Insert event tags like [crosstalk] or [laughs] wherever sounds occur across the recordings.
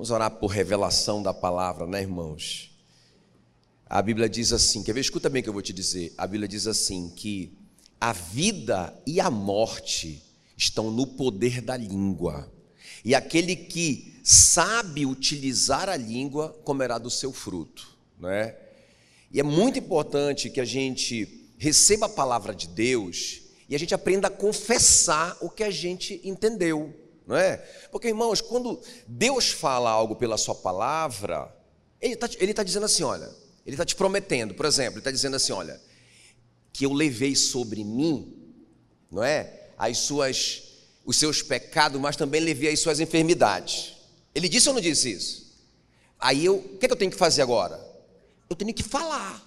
Vamos orar por revelação da palavra, né, irmãos? A Bíblia diz assim, quer ver? Escuta bem o que eu vou te dizer. A Bíblia diz assim que a vida e a morte estão no poder da língua. E aquele que sabe utilizar a língua comerá do seu fruto, né? E é muito importante que a gente receba a palavra de Deus e a gente aprenda a confessar o que a gente entendeu, não é? Porque, irmãos, quando Deus fala algo pela sua palavra, Ele está tá dizendo assim: olha, Ele está te prometendo, por exemplo, Ele está dizendo assim: olha, que eu levei sobre mim, não é? As suas, os seus pecados, mas também levei as suas enfermidades. Ele disse ou não disse isso? Aí eu, o que, é que eu tenho que fazer agora? Eu tenho que falar.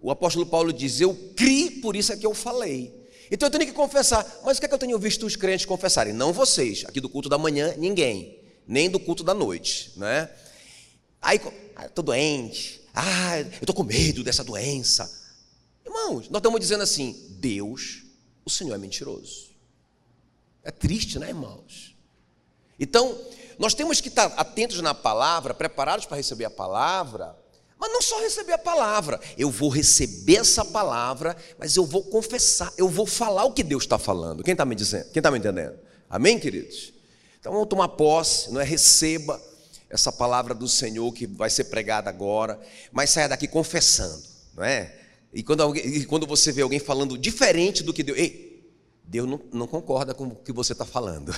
O apóstolo Paulo diz: Eu criei, por isso é que eu falei. Então eu tenho que confessar. Mas o que é que eu tenho visto os crentes confessarem? Não vocês, aqui do culto da manhã, ninguém. Nem do culto da noite, né? Aí, ah, estou doente. Ah, eu estou com medo dessa doença. Irmãos, nós estamos dizendo assim: Deus, o Senhor é mentiroso. É triste, né, irmãos? Então, nós temos que estar atentos na palavra, preparados para receber a palavra mas não só receber a palavra, eu vou receber essa palavra, mas eu vou confessar, eu vou falar o que Deus está falando. Quem está me dizendo? Quem está me entendendo? Amém, queridos? Então vamos tomar posse, não é? Receba essa palavra do Senhor que vai ser pregada agora, mas saia daqui confessando, não é? E quando, alguém, e quando você vê alguém falando diferente do que Deus. Ei, Deus não, não concorda com o que você está falando.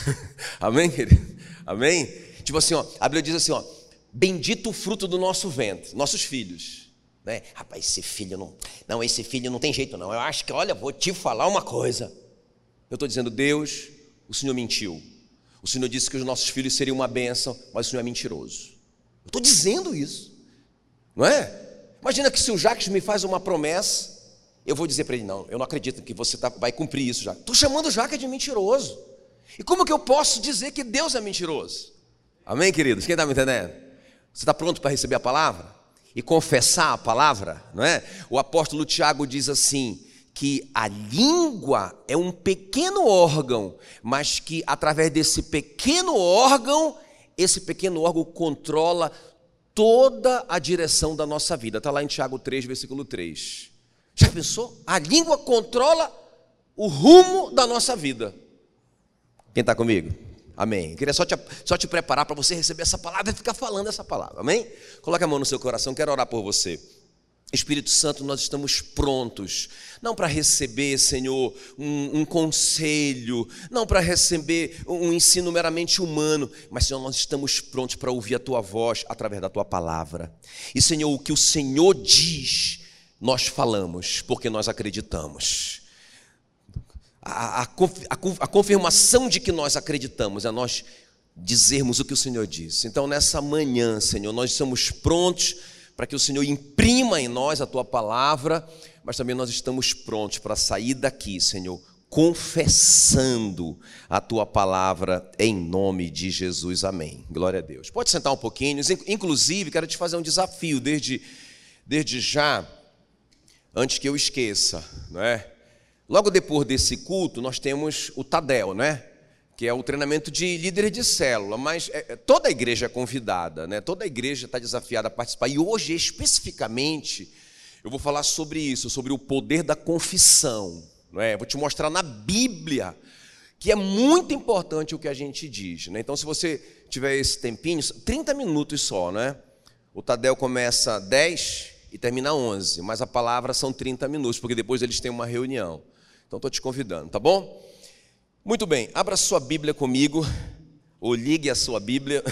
[laughs] Amém, querido? Amém? Tipo assim, ó, a Bíblia diz assim, ó bendito o fruto do nosso ventre, nossos filhos. Né? Rapaz, esse filho não. Não, esse filho não tem jeito, não. Eu acho que, olha, vou te falar uma coisa. Eu estou dizendo, Deus, o Senhor mentiu. O Senhor disse que os nossos filhos seriam uma bênção, mas o Senhor é mentiroso. Eu estou dizendo isso. Não é? Imagina que se o Jacques me faz uma promessa, eu vou dizer para ele: não, eu não acredito que você tá, vai cumprir isso, Jacques. Estou chamando o Jacques de mentiroso. E como que eu posso dizer que Deus é mentiroso? Amém, queridos? Quem está me entendendo? Você está pronto para receber a palavra? E confessar a palavra, não é? O apóstolo Tiago diz assim: que a língua é um pequeno órgão, mas que através desse pequeno órgão, esse pequeno órgão controla toda a direção da nossa vida. Está lá em Tiago 3, versículo 3. Já pensou? A língua controla o rumo da nossa vida. Quem está comigo? Amém. Eu queria só te, só te preparar para você receber essa palavra e ficar falando essa palavra. Amém? Coloque a mão no seu coração, quero orar por você. Espírito Santo, nós estamos prontos, não para receber, Senhor, um, um conselho, não para receber um ensino meramente humano, mas, Senhor, nós estamos prontos para ouvir a Tua voz através da Tua palavra. E, Senhor, o que o Senhor diz, nós falamos, porque nós acreditamos a, a, a, confirmação de que nós acreditamos, é nós dizermos o que o Senhor diz. Então, nessa manhã, Senhor, nós estamos prontos para que o Senhor imprima em nós a tua palavra, mas também nós estamos prontos para sair daqui, Senhor, confessando a tua palavra em nome de Jesus. Amém. Glória a Deus. Pode sentar um pouquinho. Inclusive, quero te fazer um desafio desde, desde já, antes que eu esqueça, não é? Logo depois desse culto, nós temos o Tadel, né? Que é o treinamento de líderes de célula, mas é, é toda a igreja é convidada, né? Toda a igreja está desafiada a participar. E hoje, especificamente, eu vou falar sobre isso, sobre o poder da confissão. Não é? vou te mostrar na Bíblia que é muito importante o que a gente diz. Né? Então, se você tiver esse tempinho, 30 minutos só, né? O Tadel começa 10 e termina 11, mas a palavra são 30 minutos, porque depois eles têm uma reunião. Então estou te convidando, tá bom? Muito bem, abra sua Bíblia comigo, ou ligue a sua Bíblia,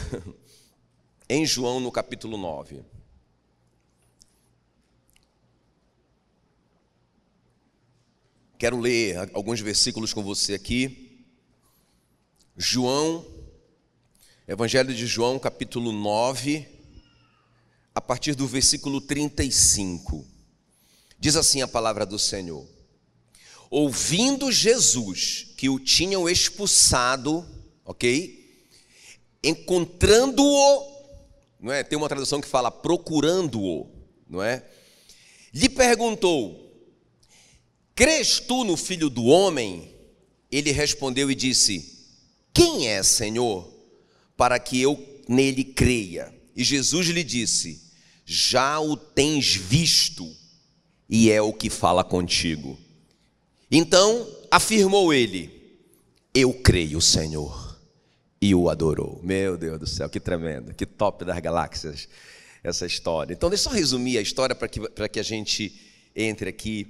[laughs] em João no capítulo 9. Quero ler alguns versículos com você aqui. João, Evangelho de João, capítulo 9, a partir do versículo 35. Diz assim a palavra do Senhor: ouvindo Jesus que o tinham expulsado, ok? Encontrando-o, não é? Tem uma tradução que fala procurando-o, não é? Lhe perguntou: Crês tu no filho do homem? Ele respondeu e disse: Quem é, Senhor, para que eu nele creia. E Jesus lhe disse: Já o tens visto, e é o que fala contigo. Então afirmou ele: Eu creio, Senhor. E o adorou. Meu Deus do céu, que tremendo, que top das galáxias essa história. Então, deixa eu só resumir a história para que, que a gente entre aqui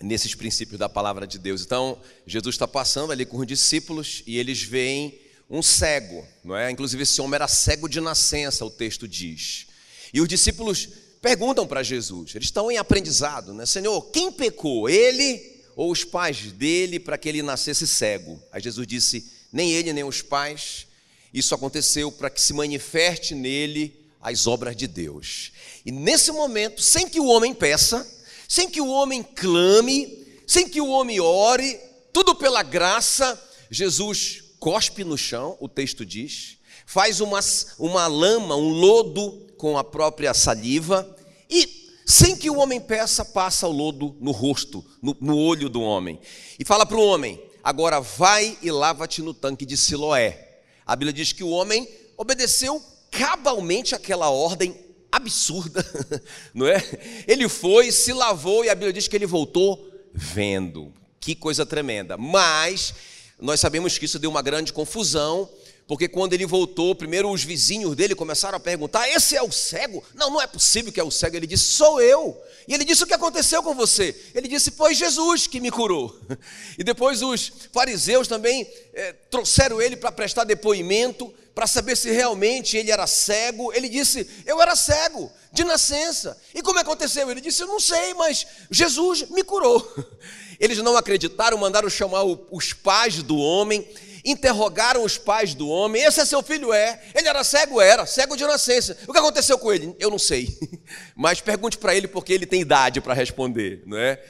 nesses princípios da palavra de Deus. Então, Jesus está passando ali com os discípulos e eles veem um cego, não é? Inclusive, esse homem era cego de nascença, o texto diz. E os discípulos perguntam para Jesus, eles estão em aprendizado, né? Senhor, quem pecou, ele ou os pais dele, para que ele nascesse cego? Aí Jesus disse: nem ele, nem os pais. Isso aconteceu para que se manifeste nele as obras de Deus. E nesse momento, sem que o homem peça, sem que o homem clame, sem que o homem ore, tudo pela graça, Jesus cospe no chão, o texto diz, faz uma, uma lama, um lodo com a própria saliva e, sem que o homem peça, passa o lodo no rosto, no, no olho do homem. E fala para o homem: agora vai e lava-te no tanque de Siloé. A Bíblia diz que o homem obedeceu cabalmente aquela ordem absurda, [laughs] não é? Ele foi, se lavou e a Bíblia diz que ele voltou vendo. Que coisa tremenda. Mas nós sabemos que isso deu uma grande confusão, porque quando ele voltou, primeiro os vizinhos dele começaram a perguntar: Esse é o cego? Não, não é possível que é o cego. Ele disse: Sou eu. E ele disse: O que aconteceu com você? Ele disse: Foi Jesus que me curou. [laughs] E depois os fariseus também é, trouxeram ele para prestar depoimento para saber se realmente ele era cego. Ele disse: Eu era cego, de nascença. E como aconteceu? Ele disse: Eu não sei, mas Jesus me curou. [laughs] Eles não acreditaram, mandaram chamar os pais do homem, interrogaram os pais do homem: Esse é seu filho? É. Ele era cego? Era, cego de nascença. O que aconteceu com ele? Eu não sei. [laughs] Mas pergunte para ele porque ele tem idade para responder, não é?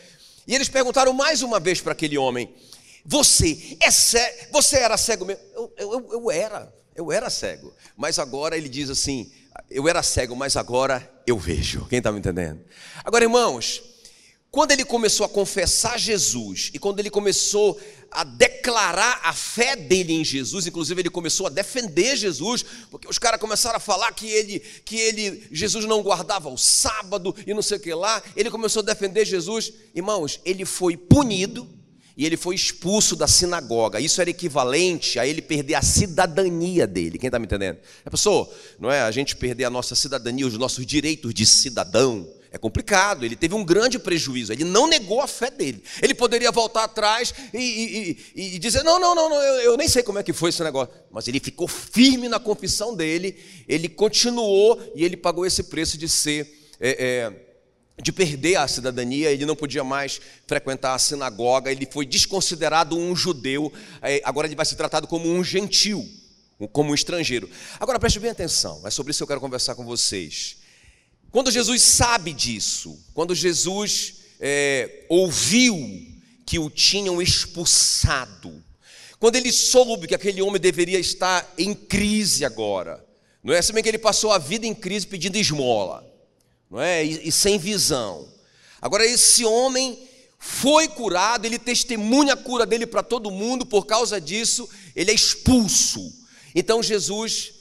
E eles perguntaram mais uma vez para aquele homem: Você é cego? Você era cego mesmo? Eu, eu, eu era. Eu era cego, mas agora ele diz assim: eu era cego, mas agora eu vejo. Quem está me entendendo? Agora, irmãos, quando ele começou a confessar Jesus e quando ele começou a declarar a fé dele em Jesus, inclusive ele começou a defender Jesus, porque os caras começaram a falar que ele, que ele, Jesus não guardava o sábado e não sei o que lá. Ele começou a defender Jesus, irmãos. Ele foi punido e ele foi expulso da sinagoga. Isso era equivalente a ele perder a cidadania dele. Quem está me entendendo? É pessoa, não é? A gente perder a nossa cidadania, os nossos direitos de cidadão. É complicado, ele teve um grande prejuízo, ele não negou a fé dele. Ele poderia voltar atrás e, e, e dizer: não, não, não, não eu, eu, nem sei como é que foi esse negócio. Mas ele ficou firme na confissão dele, ele continuou e ele pagou esse preço de ser. É, é, de perder a cidadania, ele não podia mais frequentar a sinagoga, ele foi desconsiderado um judeu, agora ele vai ser tratado como um gentil, como um estrangeiro. Agora preste bem atenção, é sobre isso que eu quero conversar com vocês. Quando Jesus sabe disso, quando Jesus é, ouviu que o tinham expulsado, quando ele soube que aquele homem deveria estar em crise agora, não é? assim que ele passou a vida em crise pedindo esmola não é? E, e sem visão. Agora, esse homem foi curado, ele testemunha a cura dele para todo mundo, por causa disso, ele é expulso. Então, Jesus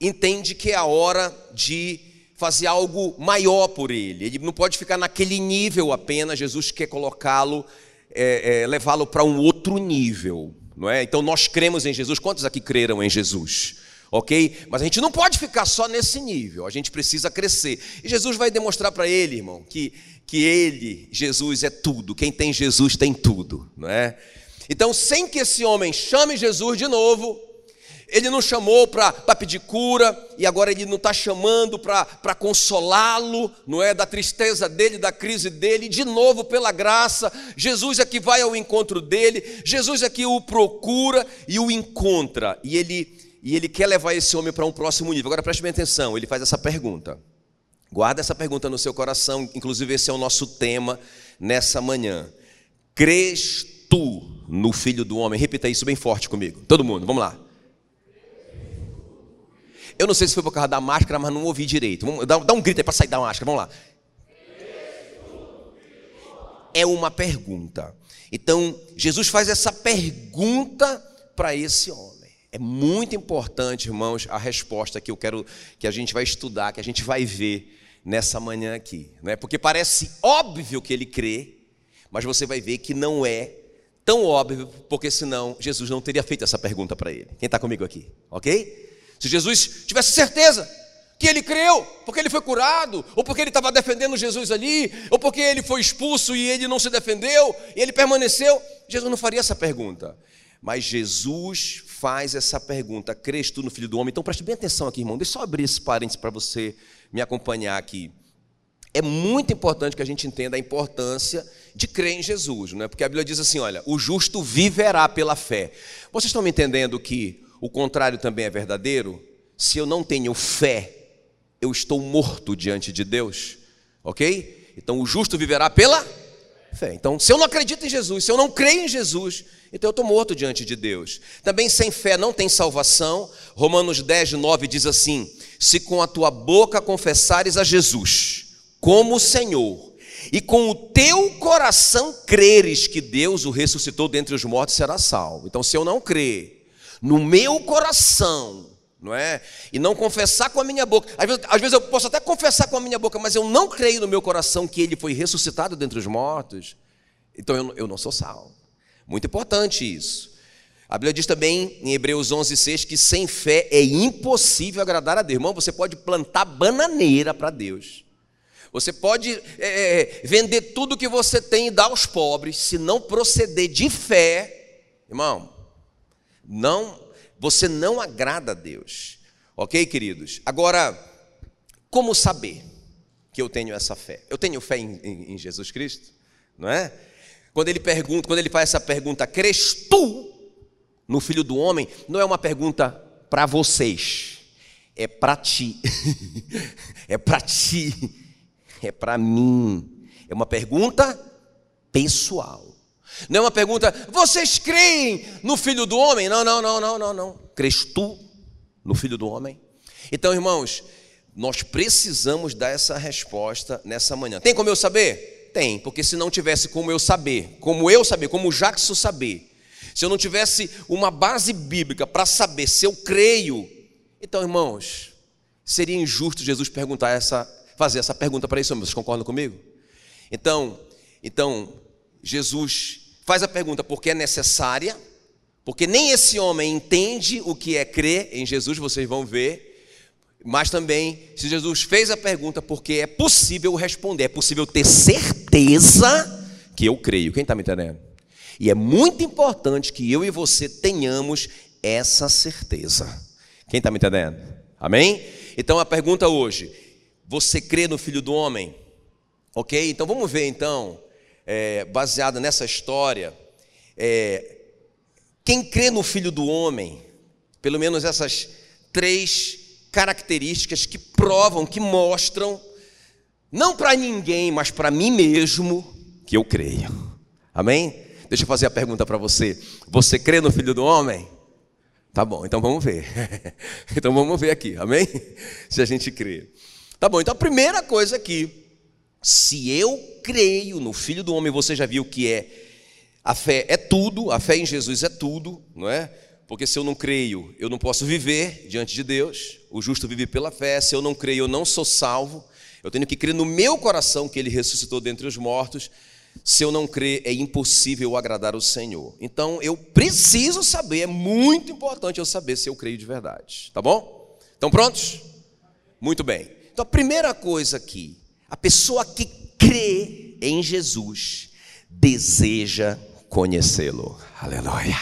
entende que é a hora de fazer algo maior por ele, ele não pode ficar naquele nível apenas, Jesus quer colocá-lo, é, é, levá-lo para um outro nível, não é? Então, nós cremos em Jesus, quantos aqui creram em Jesus? ok? Mas a gente não pode ficar só nesse nível, a gente precisa crescer. E Jesus vai demonstrar para ele, irmão, que, que ele, Jesus, é tudo. Quem tem Jesus tem tudo, não é? Então, sem que esse homem chame Jesus de novo, ele não chamou para pedir cura, e agora ele não está chamando para consolá-lo, não é? Da tristeza dele, da crise dele, de novo, pela graça, Jesus é que vai ao encontro dele, Jesus é que o procura e o encontra, e ele e ele quer levar esse homem para um próximo nível. Agora preste bem atenção, ele faz essa pergunta. Guarda essa pergunta no seu coração, inclusive esse é o nosso tema nessa manhã. Crês tu no Filho do Homem? Repita isso bem forte comigo. Todo mundo, vamos lá. Eu não sei se foi por causa da máscara, mas não ouvi direito. Dá, dá um grito aí para sair da máscara, vamos lá. É uma pergunta. Então, Jesus faz essa pergunta para esse homem. É muito importante, irmãos, a resposta que eu quero que a gente vai estudar, que a gente vai ver nessa manhã aqui, né? Porque parece óbvio que ele crê, mas você vai ver que não é tão óbvio, porque senão Jesus não teria feito essa pergunta para ele. Quem está comigo aqui, ok? Se Jesus tivesse certeza que ele creu, porque ele foi curado, ou porque ele estava defendendo Jesus ali, ou porque ele foi expulso e ele não se defendeu, e ele permaneceu, Jesus não faria essa pergunta. Mas Jesus faz essa pergunta: crês tu no Filho do Homem? Então preste bem atenção aqui, irmão. Deixa eu abrir esse parênteses para você me acompanhar aqui. É muito importante que a gente entenda a importância de crer em Jesus, não é? Porque a Bíblia diz assim: olha, o justo viverá pela fé. Vocês estão me entendendo que o contrário também é verdadeiro? Se eu não tenho fé, eu estou morto diante de Deus, ok? Então o justo viverá pela fé. Então, se eu não acredito em Jesus, se eu não creio em Jesus, então eu estou morto diante de Deus. Também sem fé não tem salvação. Romanos 10, 9 diz assim: Se com a tua boca confessares a Jesus como Senhor, e com o teu coração creres que Deus o ressuscitou dentre os mortos, será salvo. Então, se eu não crer no meu coração, não é? E não confessar com a minha boca. Às vezes, às vezes, eu posso até confessar com a minha boca, mas eu não creio no meu coração que ele foi ressuscitado dentre os mortos. Então eu, eu não sou salvo. Muito importante isso. A Bíblia diz também em Hebreus 11:6 que sem fé é impossível agradar a Deus. Irmão, você pode plantar bananeira para Deus. Você pode é, é, vender tudo que você tem e dar aos pobres, se não proceder de fé, irmão, não, você não agrada a Deus. Ok, queridos? Agora, como saber que eu tenho essa fé? Eu tenho fé em, em, em Jesus Cristo, não é? Quando ele pergunta, quando ele faz essa pergunta, crês tu no Filho do Homem? Não é uma pergunta para vocês, é para [laughs] ti, é para ti é para mim. É uma pergunta pessoal. Não é uma pergunta, vocês creem no Filho do Homem? Não, não, não, não, não, não. Crês tu no Filho do Homem? Então, irmãos, nós precisamos dar essa resposta nessa manhã. Tem como eu saber? Tem, porque se não tivesse como eu saber, como eu saber, como o Jackson saber, se eu não tivesse uma base bíblica para saber se eu creio, então, irmãos, seria injusto Jesus perguntar essa fazer essa pergunta para isso, vocês concordam comigo? Então, então Jesus faz a pergunta porque é necessária, porque nem esse homem entende o que é crer em Jesus, vocês vão ver. Mas também, se Jesus fez a pergunta, porque é possível responder, é possível ter certeza que eu creio. Quem está me entendendo? E é muito importante que eu e você tenhamos essa certeza. Quem está me entendendo? Amém? Então a pergunta hoje: você crê no Filho do Homem? Ok? Então vamos ver então, é, baseado nessa história, é, quem crê no Filho do Homem, pelo menos essas três características que provam, que mostram, não para ninguém, mas para mim mesmo, que eu creio. Amém? Deixa eu fazer a pergunta para você. Você crê no Filho do Homem? Tá bom, então vamos ver. [laughs] então vamos ver aqui, amém? Se a gente crê. Tá bom, então a primeira coisa aqui, se eu creio no Filho do Homem, você já viu que é a fé é tudo, a fé em Jesus é tudo, não é? Porque se eu não creio, eu não posso viver diante de Deus. O justo vive pela fé. Se eu não creio, eu não sou salvo. Eu tenho que crer no meu coração que ele ressuscitou dentre os mortos. Se eu não crer, é impossível agradar o Senhor. Então eu preciso saber, é muito importante eu saber se eu creio de verdade. Tá bom? Estão prontos? Muito bem. Então, a primeira coisa aqui, a pessoa que crê em Jesus deseja conhecê-lo. Aleluia.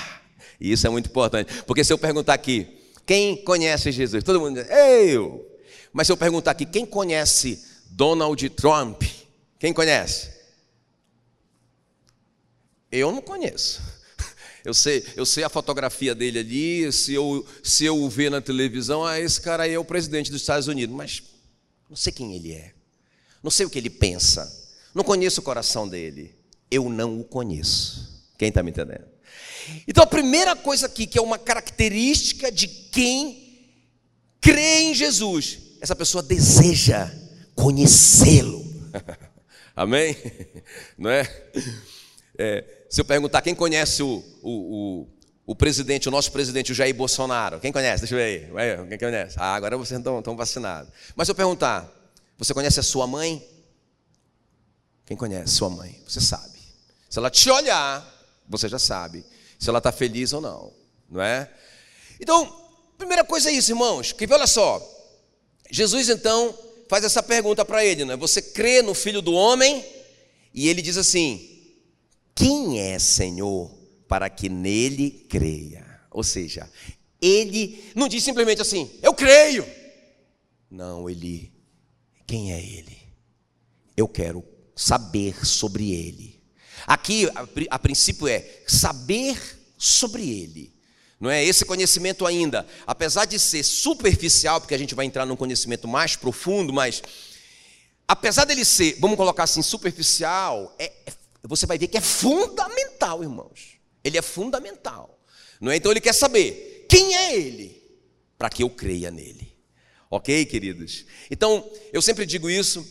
E isso é muito importante, porque se eu perguntar aqui, quem conhece Jesus? Todo mundo diz, eu. Mas se eu perguntar aqui, quem conhece Donald Trump? Quem conhece? Eu não conheço. [laughs] Eu sei, eu sei a fotografia dele ali, se eu, se eu o ver na televisão, ah, esse cara aí é o presidente dos Estados Unidos, mas não sei quem ele é. Não sei o que ele pensa. Não conheço o coração dele. Eu não o conheço. Quem está me entendendo? Então, a primeira coisa aqui, que é uma característica de quem crê em Jesus, essa pessoa deseja conhecê-lo. [laughs] Amém? [laughs] Não é? é? Se eu perguntar quem conhece o, o, o, o presidente, o nosso presidente, o Jair Bolsonaro. Quem conhece? Deixa eu ver aí. Quem conhece? Ah, agora vocês estão, estão vacinados. Mas se eu perguntar, você conhece a sua mãe? Quem conhece sua mãe? Você sabe. Se ela te olhar, você já sabe se ela está feliz ou não, não é? Então, primeira coisa é isso, irmãos, que olha só, Jesus então faz essa pergunta para ele, não é? Você crê no Filho do Homem? E ele diz assim: Quem é Senhor para que nele creia? Ou seja, ele não diz simplesmente assim, eu creio. Não, ele, quem é ele? Eu quero saber sobre ele. Aqui, a, a princípio, é saber sobre ele. Não é esse conhecimento ainda, apesar de ser superficial, porque a gente vai entrar num conhecimento mais profundo, mas apesar dele ser, vamos colocar assim, superficial, é, é, você vai ver que é fundamental, irmãos. Ele é fundamental. Não é? Então ele quer saber quem é ele para que eu creia nele. OK, queridos? Então, eu sempre digo isso,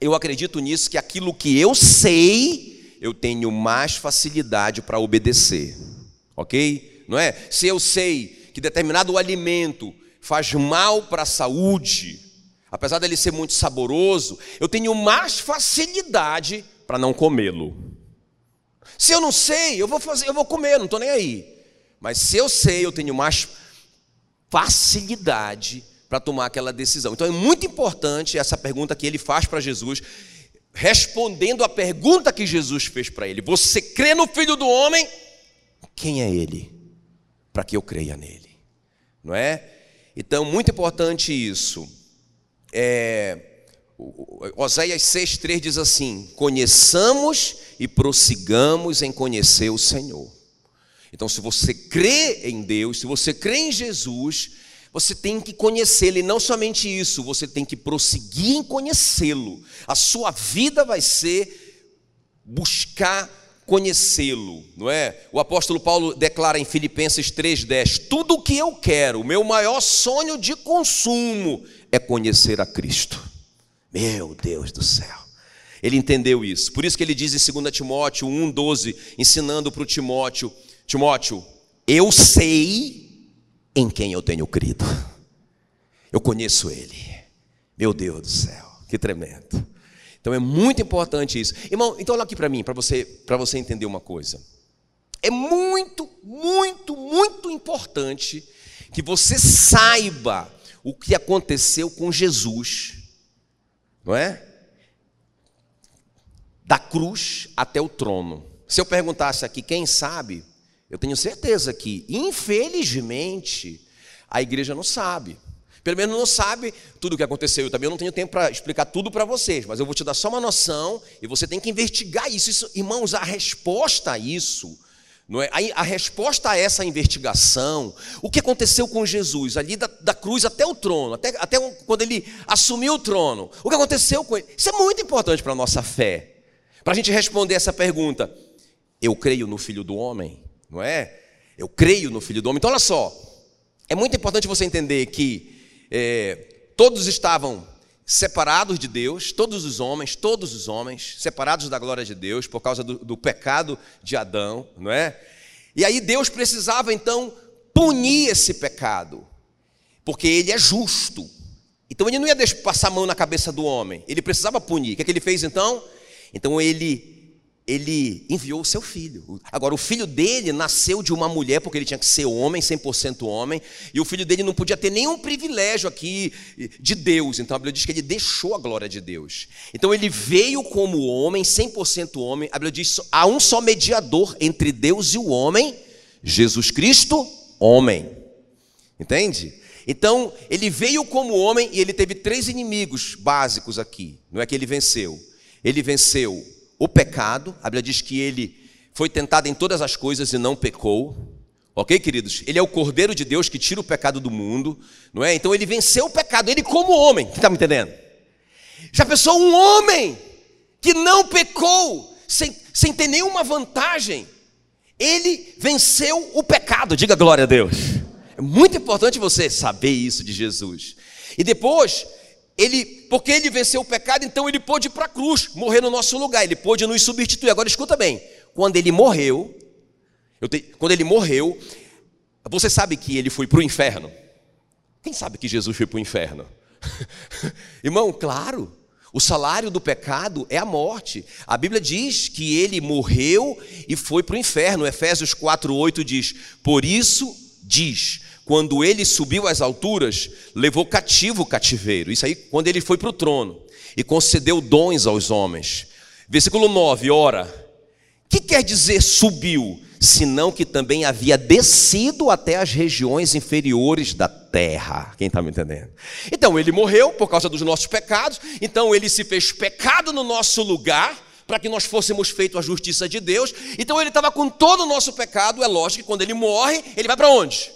eu acredito nisso que aquilo que eu sei, eu tenho mais facilidade para obedecer. OK? Não é? Se eu sei que determinado alimento faz mal para a saúde, apesar dele ser muito saboroso, eu tenho mais facilidade para não comê-lo. Se eu não sei, eu vou fazer, eu vou comer, não estou nem aí. Mas se eu sei, eu tenho mais facilidade para tomar aquela decisão. Então é muito importante essa pergunta que ele faz para Jesus, respondendo a pergunta que Jesus fez para ele: Você crê no Filho do Homem? Quem é ele? Para que eu creia nele, não é? Então, muito importante isso. É, Oséias 6,3 diz assim: Conheçamos e prossigamos em conhecer o Senhor. Então, se você crê em Deus, se você crê em Jesus, você tem que conhecê-lo, e não somente isso, você tem que prosseguir em conhecê-lo. A sua vida vai ser buscar conhecê-lo, não é? O apóstolo Paulo declara em Filipenses 3:10: "Tudo o que eu quero, o meu maior sonho de consumo é conhecer a Cristo". Meu Deus do céu. Ele entendeu isso. Por isso que ele diz em 2 Timóteo 1:12, ensinando para o Timóteo, Timóteo, eu sei em quem eu tenho crido. Eu conheço Ele. Meu Deus do céu, que tremendo. Então é muito importante isso. Irmão, então olha aqui para mim, para você, você entender uma coisa. É muito, muito, muito importante que você saiba o que aconteceu com Jesus, não é? Da cruz até o trono. Se eu perguntasse aqui, quem sabe, eu tenho certeza que, infelizmente, a igreja não sabe. Pelo menos não sabe tudo o que aconteceu. Eu também não tenho tempo para explicar tudo para vocês, mas eu vou te dar só uma noção e você tem que investigar isso. isso irmãos, a resposta a isso, não é? a, a, resposta a essa investigação, o que aconteceu com Jesus, ali da, da cruz até o trono, até, até quando ele assumiu o trono, o que aconteceu com ele, isso é muito importante para a nossa fé. Para a gente responder essa pergunta: eu creio no Filho do Homem? Não é? Eu creio no Filho do Homem. Então, olha só, é muito importante você entender que é, todos estavam separados de Deus, todos os homens, todos os homens, separados da glória de Deus por causa do, do pecado de Adão, não é? E aí Deus precisava então punir esse pecado, porque ele é justo. Então ele não ia deixar passar a mão na cabeça do homem, ele precisava punir. O que, é que ele fez então? Então ele ele enviou o seu filho. Agora, o filho dele nasceu de uma mulher, porque ele tinha que ser homem, 100% homem, e o filho dele não podia ter nenhum privilégio aqui de Deus. Então, a Bíblia diz que ele deixou a glória de Deus. Então, ele veio como homem, 100% homem. A Bíblia diz: há um só mediador entre Deus e o homem, Jesus Cristo, homem. Entende? Então, ele veio como homem e ele teve três inimigos básicos aqui. Não é que ele venceu. Ele venceu o pecado, a Bíblia diz que ele foi tentado em todas as coisas e não pecou. Ok, queridos? Ele é o Cordeiro de Deus que tira o pecado do mundo, não é? Então ele venceu o pecado, ele como homem, está me entendendo? Já pensou um homem que não pecou, sem, sem ter nenhuma vantagem, ele venceu o pecado, diga glória a Deus. É muito importante você saber isso de Jesus. E depois, ele, porque ele venceu o pecado, então ele pôde ir para a cruz, morrer no nosso lugar, ele pôde nos substituir. Agora escuta bem, quando ele morreu, te, quando ele morreu, Você sabe que ele foi para o inferno? Quem sabe que Jesus foi para o inferno? [laughs] Irmão, claro. O salário do pecado é a morte. A Bíblia diz que ele morreu e foi para o inferno. Efésios 4:8 diz: "Por isso diz: quando ele subiu às alturas, levou cativo o cativeiro". Isso aí quando ele foi para o trono e concedeu dons aos homens. Versículo 9, ora, que quer dizer subiu? Senão que também havia descido até as regiões inferiores da terra. Quem está me entendendo? Então ele morreu por causa dos nossos pecados, então ele se fez pecado no nosso lugar para que nós fôssemos feitos a justiça de Deus. Então ele estava com todo o nosso pecado. É lógico que quando ele morre, ele vai para onde?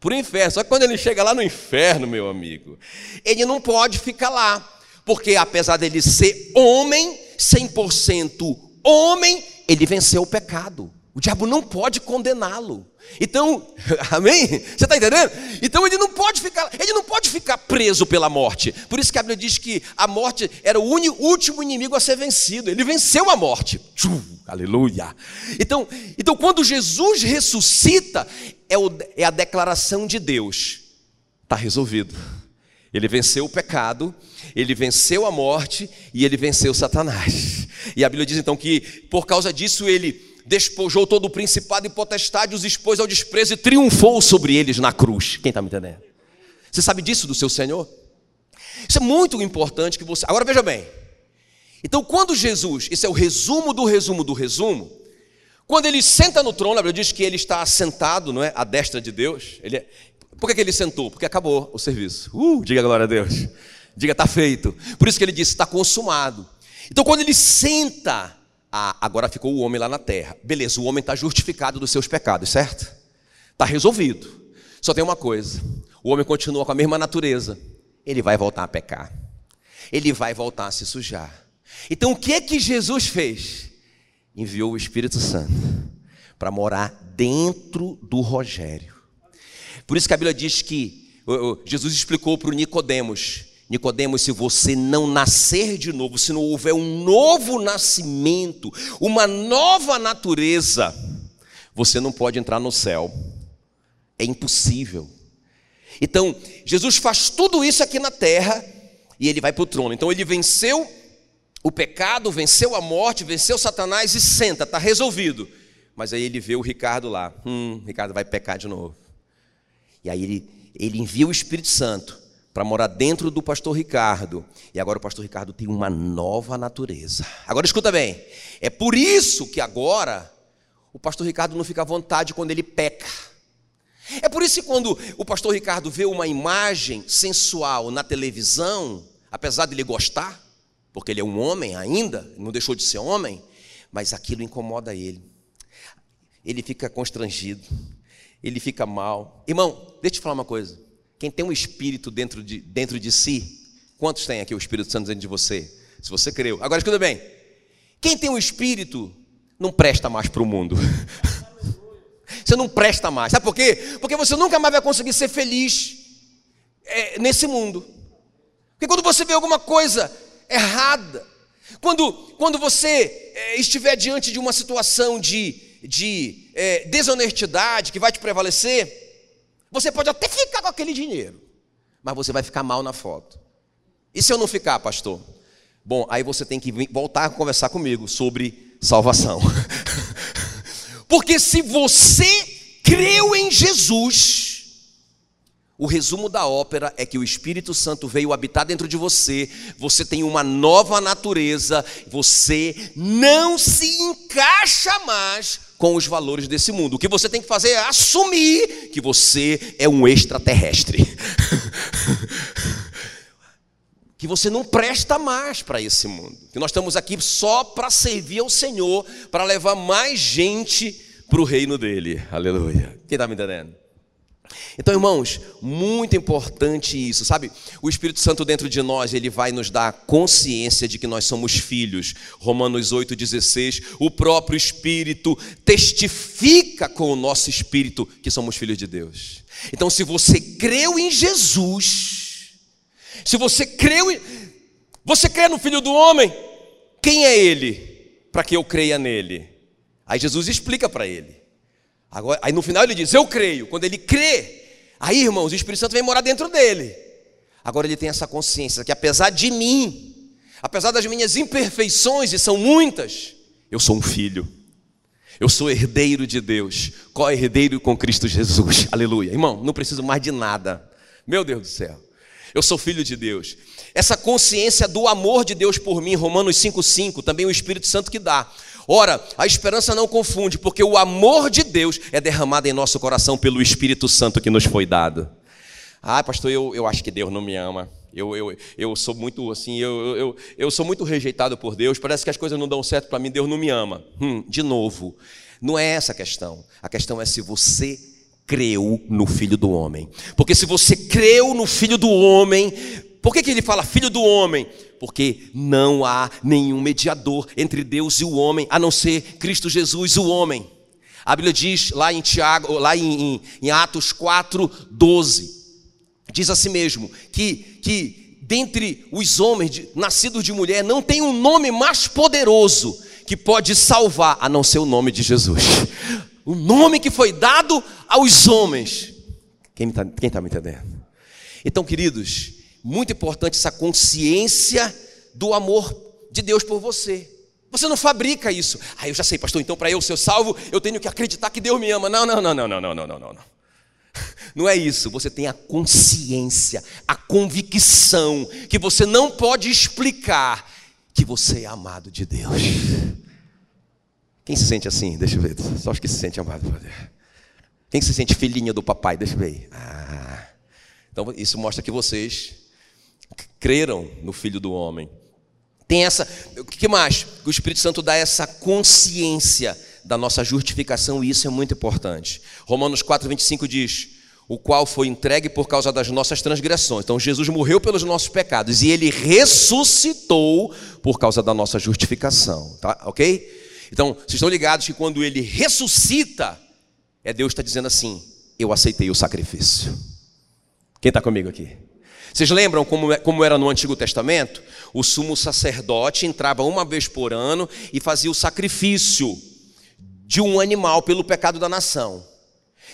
Para o inferno. Só que quando ele chega lá no inferno, meu amigo, ele não pode ficar lá. Porque apesar dele ser homem, 100% homem, ele venceu o pecado. O diabo não pode condená-lo. Então, [laughs] amém? Você está entendendo? Então ele não pode ficar, ele não pode ficar preso pela morte. Por isso que a Bíblia diz que a morte era o último inimigo a ser vencido. Ele venceu a morte. aleluia. Então, então quando Jesus ressuscita, é, o, é a declaração de Deus. Está resolvido. Ele venceu o pecado, ele venceu a morte e ele venceu Satanás. E a Bíblia diz então que por causa disso ele despojou todo o principado e potestade, os expôs ao desprezo e triunfou sobre eles na cruz. Quem está me entendendo? Você sabe disso do seu Senhor? Isso é muito importante que você. Agora veja bem. Então, quando Jesus, isso é o resumo do resumo do resumo, quando ele senta no trono, a Bíblia diz que ele está assentado, não é? À destra de Deus. Ele é... Por que, que ele sentou? Porque acabou o serviço. Uh, diga glória a Deus. Diga, está feito. Por isso que ele disse, está consumado. Então, quando ele senta, ah, agora ficou o homem lá na terra. Beleza, o homem está justificado dos seus pecados, certo? Está resolvido. Só tem uma coisa: o homem continua com a mesma natureza. Ele vai voltar a pecar. Ele vai voltar a se sujar. Então, o que é que Jesus fez? Enviou o Espírito Santo para morar dentro do Rogério. Por isso que a Bíblia diz que Jesus explicou para o Nicodemos Nicodemos, se você não nascer de novo, se não houver um novo nascimento, uma nova natureza, você não pode entrar no céu. É impossível. Então, Jesus faz tudo isso aqui na terra e ele vai para o trono. Então, ele venceu o pecado, venceu a morte, venceu Satanás e senta, está resolvido. Mas aí ele vê o Ricardo lá. Hum, Ricardo vai pecar de novo. E aí ele, ele envia o Espírito Santo para morar dentro do pastor Ricardo. E agora o pastor Ricardo tem uma nova natureza. Agora escuta bem. É por isso que agora o pastor Ricardo não fica à vontade quando ele peca. É por isso que quando o pastor Ricardo vê uma imagem sensual na televisão, apesar de ele gostar, porque ele é um homem ainda, não deixou de ser homem, mas aquilo incomoda ele. Ele fica constrangido, ele fica mal. Irmão, deixa eu te falar uma coisa. Quem tem um espírito dentro de, dentro de si, quantos tem aqui o Espírito Santo dentro de você? Se você creu. Agora escuta bem. Quem tem um espírito não presta mais para o mundo. [laughs] você não presta mais. Sabe por quê? Porque você nunca mais vai conseguir ser feliz é, nesse mundo. Porque quando você vê alguma coisa errada, quando, quando você é, estiver diante de uma situação de, de é, desonestidade que vai te prevalecer, você pode até ficar com aquele dinheiro, mas você vai ficar mal na foto. E se eu não ficar, pastor? Bom, aí você tem que voltar a conversar comigo sobre salvação. [laughs] Porque se você creu em Jesus, o resumo da ópera é que o Espírito Santo veio habitar dentro de você, você tem uma nova natureza, você não se encaixa mais com os valores desse mundo. O que você tem que fazer é assumir que você é um extraterrestre. [laughs] que você não presta mais para esse mundo. Que nós estamos aqui só para servir ao Senhor, para levar mais gente para o reino dele. Aleluia. Quem está me entendendo? Então, irmãos, muito importante isso, sabe? O Espírito Santo dentro de nós, ele vai nos dar consciência de que nós somos filhos. Romanos 8,16, o próprio Espírito testifica com o nosso espírito que somos filhos de Deus. Então, se você creu em Jesus, se você creu em. Você crê no Filho do Homem? Quem é ele? Para que eu creia nele. Aí Jesus explica para ele. Agora, aí no final ele diz: Eu creio. Quando ele crê, aí, irmãos, o Espírito Santo vem morar dentro dele. Agora ele tem essa consciência que apesar de mim, apesar das minhas imperfeições, e são muitas, eu sou um filho. Eu sou herdeiro de Deus, co-herdeiro com Cristo Jesus. [laughs] Aleluia. Irmão, não preciso mais de nada. Meu Deus do céu. Eu sou filho de Deus. Essa consciência do amor de Deus por mim, Romanos 5,5, também o Espírito Santo que dá. Ora, a esperança não confunde, porque o amor de Deus é derramado em nosso coração pelo Espírito Santo que nos foi dado. Ah, pastor, eu, eu acho que Deus não me ama. Eu, eu, eu sou muito assim, eu, eu, eu sou muito rejeitado por Deus. Parece que as coisas não dão certo para mim, Deus não me ama. Hum, de novo, não é essa a questão. A questão é se você creu no Filho do Homem. Porque se você creu no Filho do Homem, por que, que ele fala Filho do Homem? Porque não há nenhum mediador entre Deus e o homem, a não ser Cristo Jesus, o homem. A Bíblia diz lá em Tiago, lá em, em, em Atos 4, 12, diz assim mesmo, que, que dentre os homens de, nascidos de mulher não tem um nome mais poderoso que pode salvar a não ser o nome de Jesus. O nome que foi dado aos homens. Quem está tá me entendendo? Então, queridos, muito importante essa consciência do amor de Deus por você. Você não fabrica isso. Ah, eu já sei, pastor, então para eu ser salvo, eu tenho que acreditar que Deus me ama. Não, não, não, não, não, não, não, não, não. [laughs] Não é isso. Você tem a consciência, a convicção que você não pode explicar que você é amado de Deus. Quem se sente assim? Deixa eu ver. Só acho que se sente amado. Quem se sente filhinha do papai? Deixa eu ver. Ah. Então isso mostra que vocês creram no Filho do Homem. Tem essa. O que mais? O Espírito Santo dá essa consciência da nossa justificação e isso é muito importante. Romanos 4, 25 diz: O qual foi entregue por causa das nossas transgressões. Então Jesus morreu pelos nossos pecados e ele ressuscitou por causa da nossa justificação. Tá? Ok? Então, vocês estão ligados que quando ele ressuscita, é Deus está dizendo assim: Eu aceitei o sacrifício. Quem está comigo aqui? Vocês lembram como, é, como era no Antigo Testamento? O sumo sacerdote entrava uma vez por ano e fazia o sacrifício de um animal pelo pecado da nação.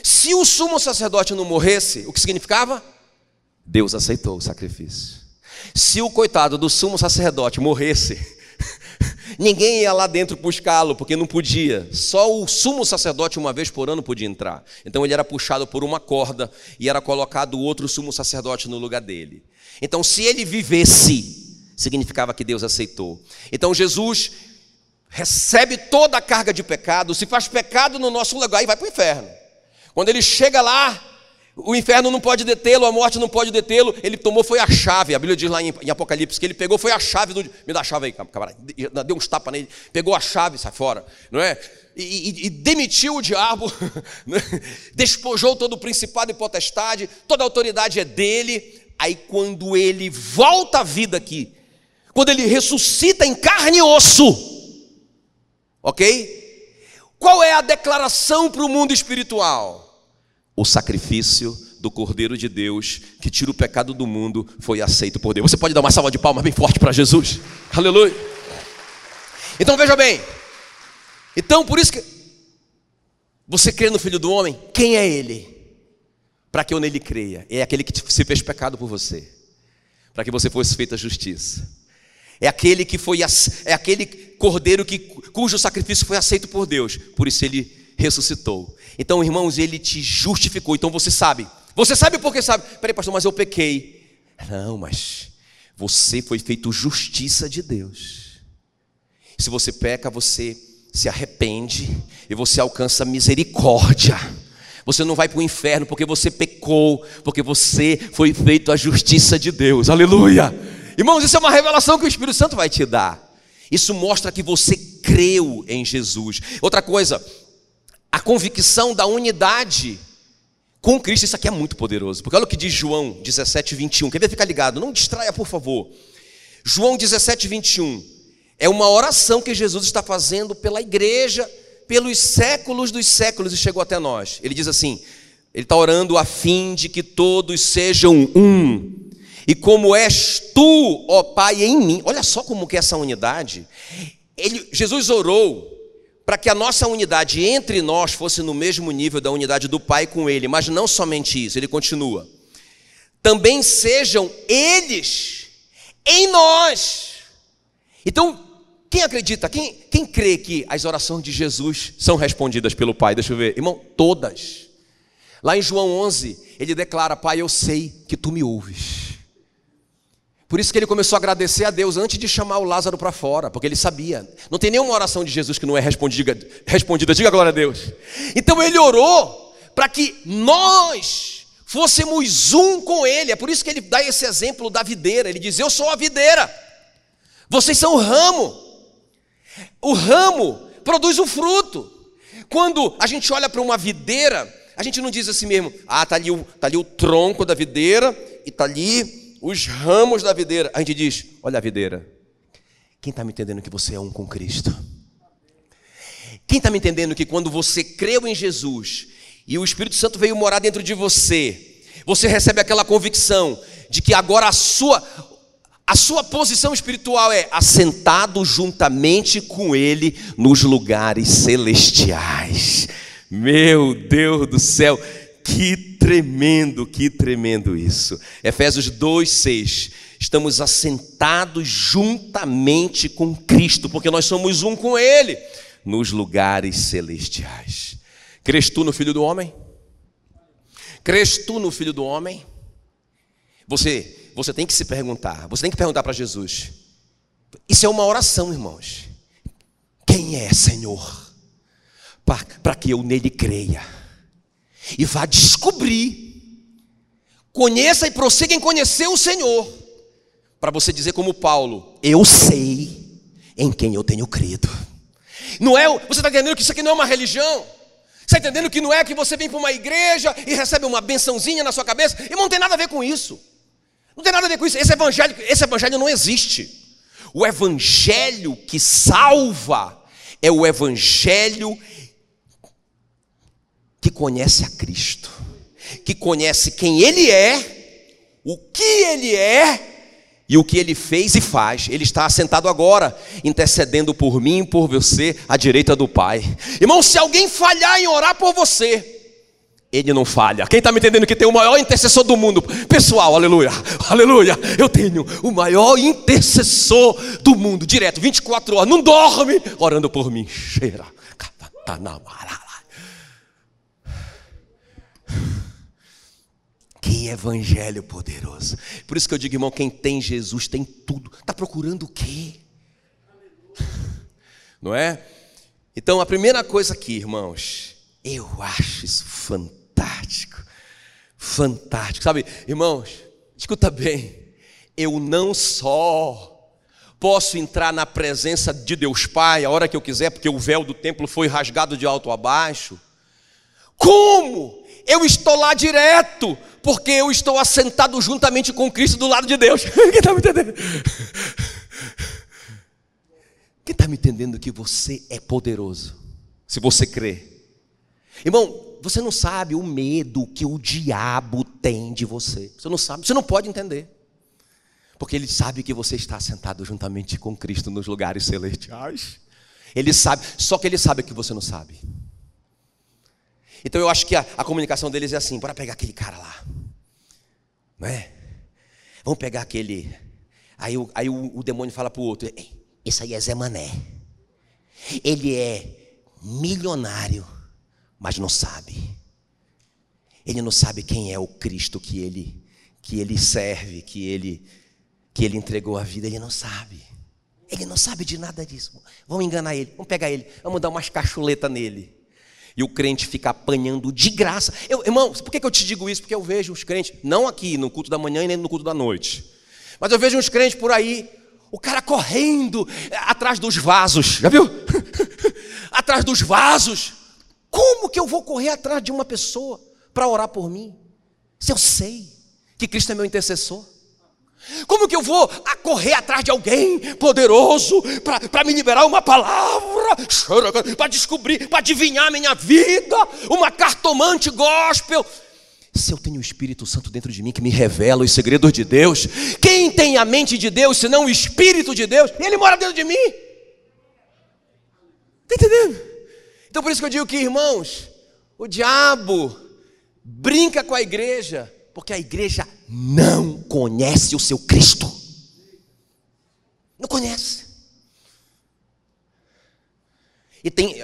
Se o sumo sacerdote não morresse, o que significava? Deus aceitou o sacrifício. Se o coitado do sumo sacerdote morresse, Ninguém ia lá dentro buscá-lo, porque não podia. Só o sumo sacerdote, uma vez por ano, podia entrar. Então ele era puxado por uma corda e era colocado outro sumo sacerdote no lugar dele. Então, se ele vivesse, significava que Deus aceitou. Então, Jesus recebe toda a carga de pecado, se faz pecado no nosso lugar e vai para o inferno. Quando ele chega lá, o inferno não pode detê-lo, a morte não pode detê-lo. Ele tomou, foi a chave. A Bíblia diz lá em, Apocalipse que ele pegou, foi a chave do. Me dá a chave aí, camarada. Deu uns tapas nele, pegou a chave, sai fora, não é? E, e, e demitiu o diabo, [laughs] né? despojou todo o principado e potestade, toda a autoridade é dele. Aí, quando ele volta à vida aqui, quando ele ressuscita em carne e osso, ok? Qual é a declaração para o mundo espiritual? O sacrifício do Cordeiro de Deus, que tira o pecado do mundo, foi aceito por Deus. Você pode dar uma salva de palmas bem forte para Jesus? Aleluia. Então veja bem. Então por isso que você crê no Filho do Homem, quem é ele? Para que eu nele creia. É aquele que se fez pecado por você, para que você fosse feita justiça. É aquele que foi é aquele cordeiro que cujo sacrifício foi aceito por Deus. Por isso ele ressuscitou. Então, irmãos, ele te justificou. Então você sabe. Você sabe porque sabe. Peraí, pastor, mas eu pequei. Não, mas você foi feito justiça de Deus. Se você peca, você se arrepende e você alcança misericórdia. Você não vai para o inferno porque você pecou, porque você foi feito a justiça de Deus. Aleluia! Irmãos, isso é uma revelação que o Espírito Santo vai te dar. Isso mostra que você creu em Jesus. Outra coisa, a convicção da unidade com Cristo. Isso aqui é muito poderoso, porque olha o que diz João 17, 21. Quer ver? Fica ligado, não distraia, por favor. João 17, 21. É uma oração que Jesus está fazendo pela igreja, pelos séculos dos séculos e chegou até nós. Ele diz assim: Ele está orando a fim de que todos sejam um. E como és tu, ó Pai, em mim. Olha só como que é essa unidade. Ele, Jesus orou para que a nossa unidade entre nós fosse no mesmo nível da unidade do Pai com Ele, mas não somente isso, ele continua. Também sejam eles em nós. Então, quem acredita, quem, quem crê que as orações de Jesus são respondidas pelo Pai? Deixa eu ver, irmão, todas. Lá em João 11, ele declara: Pai, eu sei que tu me ouves. Por isso que ele começou a agradecer a Deus antes de chamar o Lázaro para fora, porque ele sabia. Não tem nenhuma oração de Jesus que não é respondida, respondida. Diga glória a Deus. Então ele orou para que nós fôssemos um com ele. É por isso que ele dá esse exemplo da videira. Ele diz: Eu sou a videira, vocês são o ramo. O ramo produz o fruto. Quando a gente olha para uma videira, a gente não diz assim mesmo: Ah, está ali, tá ali o tronco da videira e está ali os ramos da videira. A gente diz: Olha a videira. Quem está me entendendo que você é um com Cristo? Quem está me entendendo que quando você creu em Jesus e o Espírito Santo veio morar dentro de você, você recebe aquela convicção de que agora a sua a sua posição espiritual é assentado juntamente com ele nos lugares celestiais. Meu Deus do céu, que tremendo, que tremendo isso. Efésios 2, 6. Estamos assentados juntamente com Cristo, porque nós somos um com Ele, nos lugares celestiais. Crês tu no Filho do Homem? Crês tu no Filho do Homem? Você, você tem que se perguntar, você tem que perguntar para Jesus. Isso é uma oração, irmãos. Quem é, Senhor? Para que eu nele creia e vá descobrir. Conheça e prossiga em conhecer o Senhor, para você dizer como Paulo: Eu sei em quem eu tenho crido. Não é, você está entendendo que isso aqui não é uma religião? Você está entendendo que não é que você vem para uma igreja e recebe uma bençãozinha na sua cabeça? E não tem nada a ver com isso. Não tem nada a ver com isso. Esse evangelho, esse evangelho não existe. O evangelho que salva é o evangelho que conhece a Cristo, que conhece quem Ele é, o que Ele é e o que Ele fez e faz. Ele está assentado agora, intercedendo por mim e por você, à direita do Pai. Irmão, se alguém falhar em orar por você, ele não falha. Quem está me entendendo que tem o maior intercessor do mundo? Pessoal, aleluia, aleluia. Eu tenho o maior intercessor do mundo, direto, 24 horas, não dorme, orando por mim. Cheira, catanamara. Que evangelho poderoso. Por isso que eu digo, irmão, quem tem Jesus tem tudo. Está procurando o quê? [laughs] Não é? Então, a primeira coisa aqui, irmãos, eu acho isso fantástico. Fantástico. Sabe, irmãos, escuta bem. Eu não só posso entrar na presença de Deus Pai a hora que eu quiser, porque o véu do templo foi rasgado de alto a baixo. Como? eu estou lá direto, porque eu estou assentado juntamente com Cristo do lado de Deus. [laughs] Quem está me entendendo? Quem está me entendendo que você é poderoso? Se você crê. Irmão, você não sabe o medo que o diabo tem de você. Você não sabe, você não pode entender. Porque ele sabe que você está sentado juntamente com Cristo nos lugares celestiais. Ele sabe, só que ele sabe que você não sabe. Então eu acho que a, a comunicação deles é assim: bora pegar aquele cara lá, não é? Vamos pegar aquele. Aí, o, aí o, o demônio fala para o outro: esse aí é Zé Mané. Ele é milionário, mas não sabe. Ele não sabe quem é o Cristo que ele que ele serve, que ele que ele entregou a vida, ele não sabe. Ele não sabe de nada disso. Vamos enganar ele, vamos pegar ele, vamos dar umas cachuletas nele. E o crente fica apanhando de graça. Eu, irmão, por que eu te digo isso? Porque eu vejo os crentes, não aqui no culto da manhã e nem no culto da noite, mas eu vejo uns crentes por aí, o cara correndo atrás dos vasos, já viu? [laughs] atrás dos vasos. Como que eu vou correr atrás de uma pessoa para orar por mim? Se eu sei que Cristo é meu intercessor. Como que eu vou correr atrás de alguém poderoso para me liberar uma palavra, para descobrir, para adivinhar minha vida, uma cartomante gospel? Se eu tenho o Espírito Santo dentro de mim que me revela os segredos de Deus, quem tem a mente de Deus senão o Espírito de Deus? Ele mora dentro de mim. Está entendendo? Então por isso que eu digo que, irmãos, o diabo brinca com a igreja, porque a igreja não conhece o seu Cristo. Não conhece. E tem,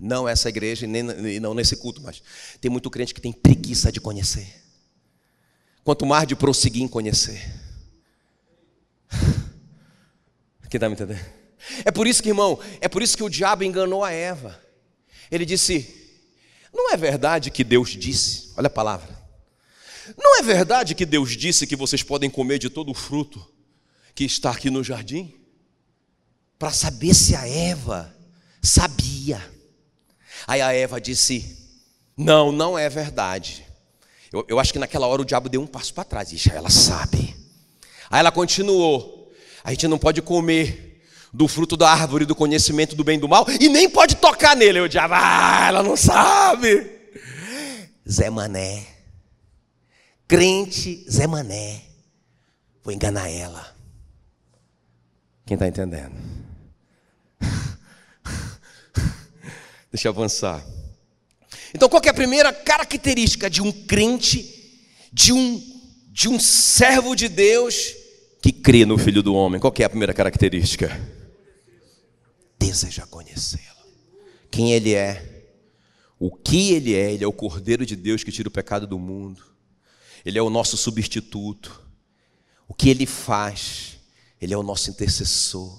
não essa igreja e, não nesse culto, mas tem muito crente que tem preguiça de conhecer. Quanto mais de prosseguir em conhecer. Quem está me entendendo? É por isso que, irmão, é por isso que o diabo enganou a Eva. Ele disse: Não é verdade que Deus disse, olha a palavra. Não é verdade que Deus disse que vocês podem comer de todo o fruto que está aqui no jardim? Para saber se a Eva sabia. Aí a Eva disse: Não, não é verdade. Eu, eu acho que naquela hora o diabo deu um passo para trás. Ixi, ela sabe. Aí ela continuou: A gente não pode comer do fruto da árvore do conhecimento do bem e do mal e nem pode tocar nele. O diabo, ah, ela não sabe. Zé Mané, crente Zé Mané, vou enganar ela. Quem está entendendo? [laughs] Deixa eu avançar. Então, qual é a primeira característica de um crente, de um, de um servo de Deus que crê no Filho do Homem? Qual é a primeira característica? Deseja conhecê-lo. Quem ele é? O que ele é? Ele é o Cordeiro de Deus que tira o pecado do mundo. Ele é o nosso substituto. O que ele faz? Ele é o nosso intercessor.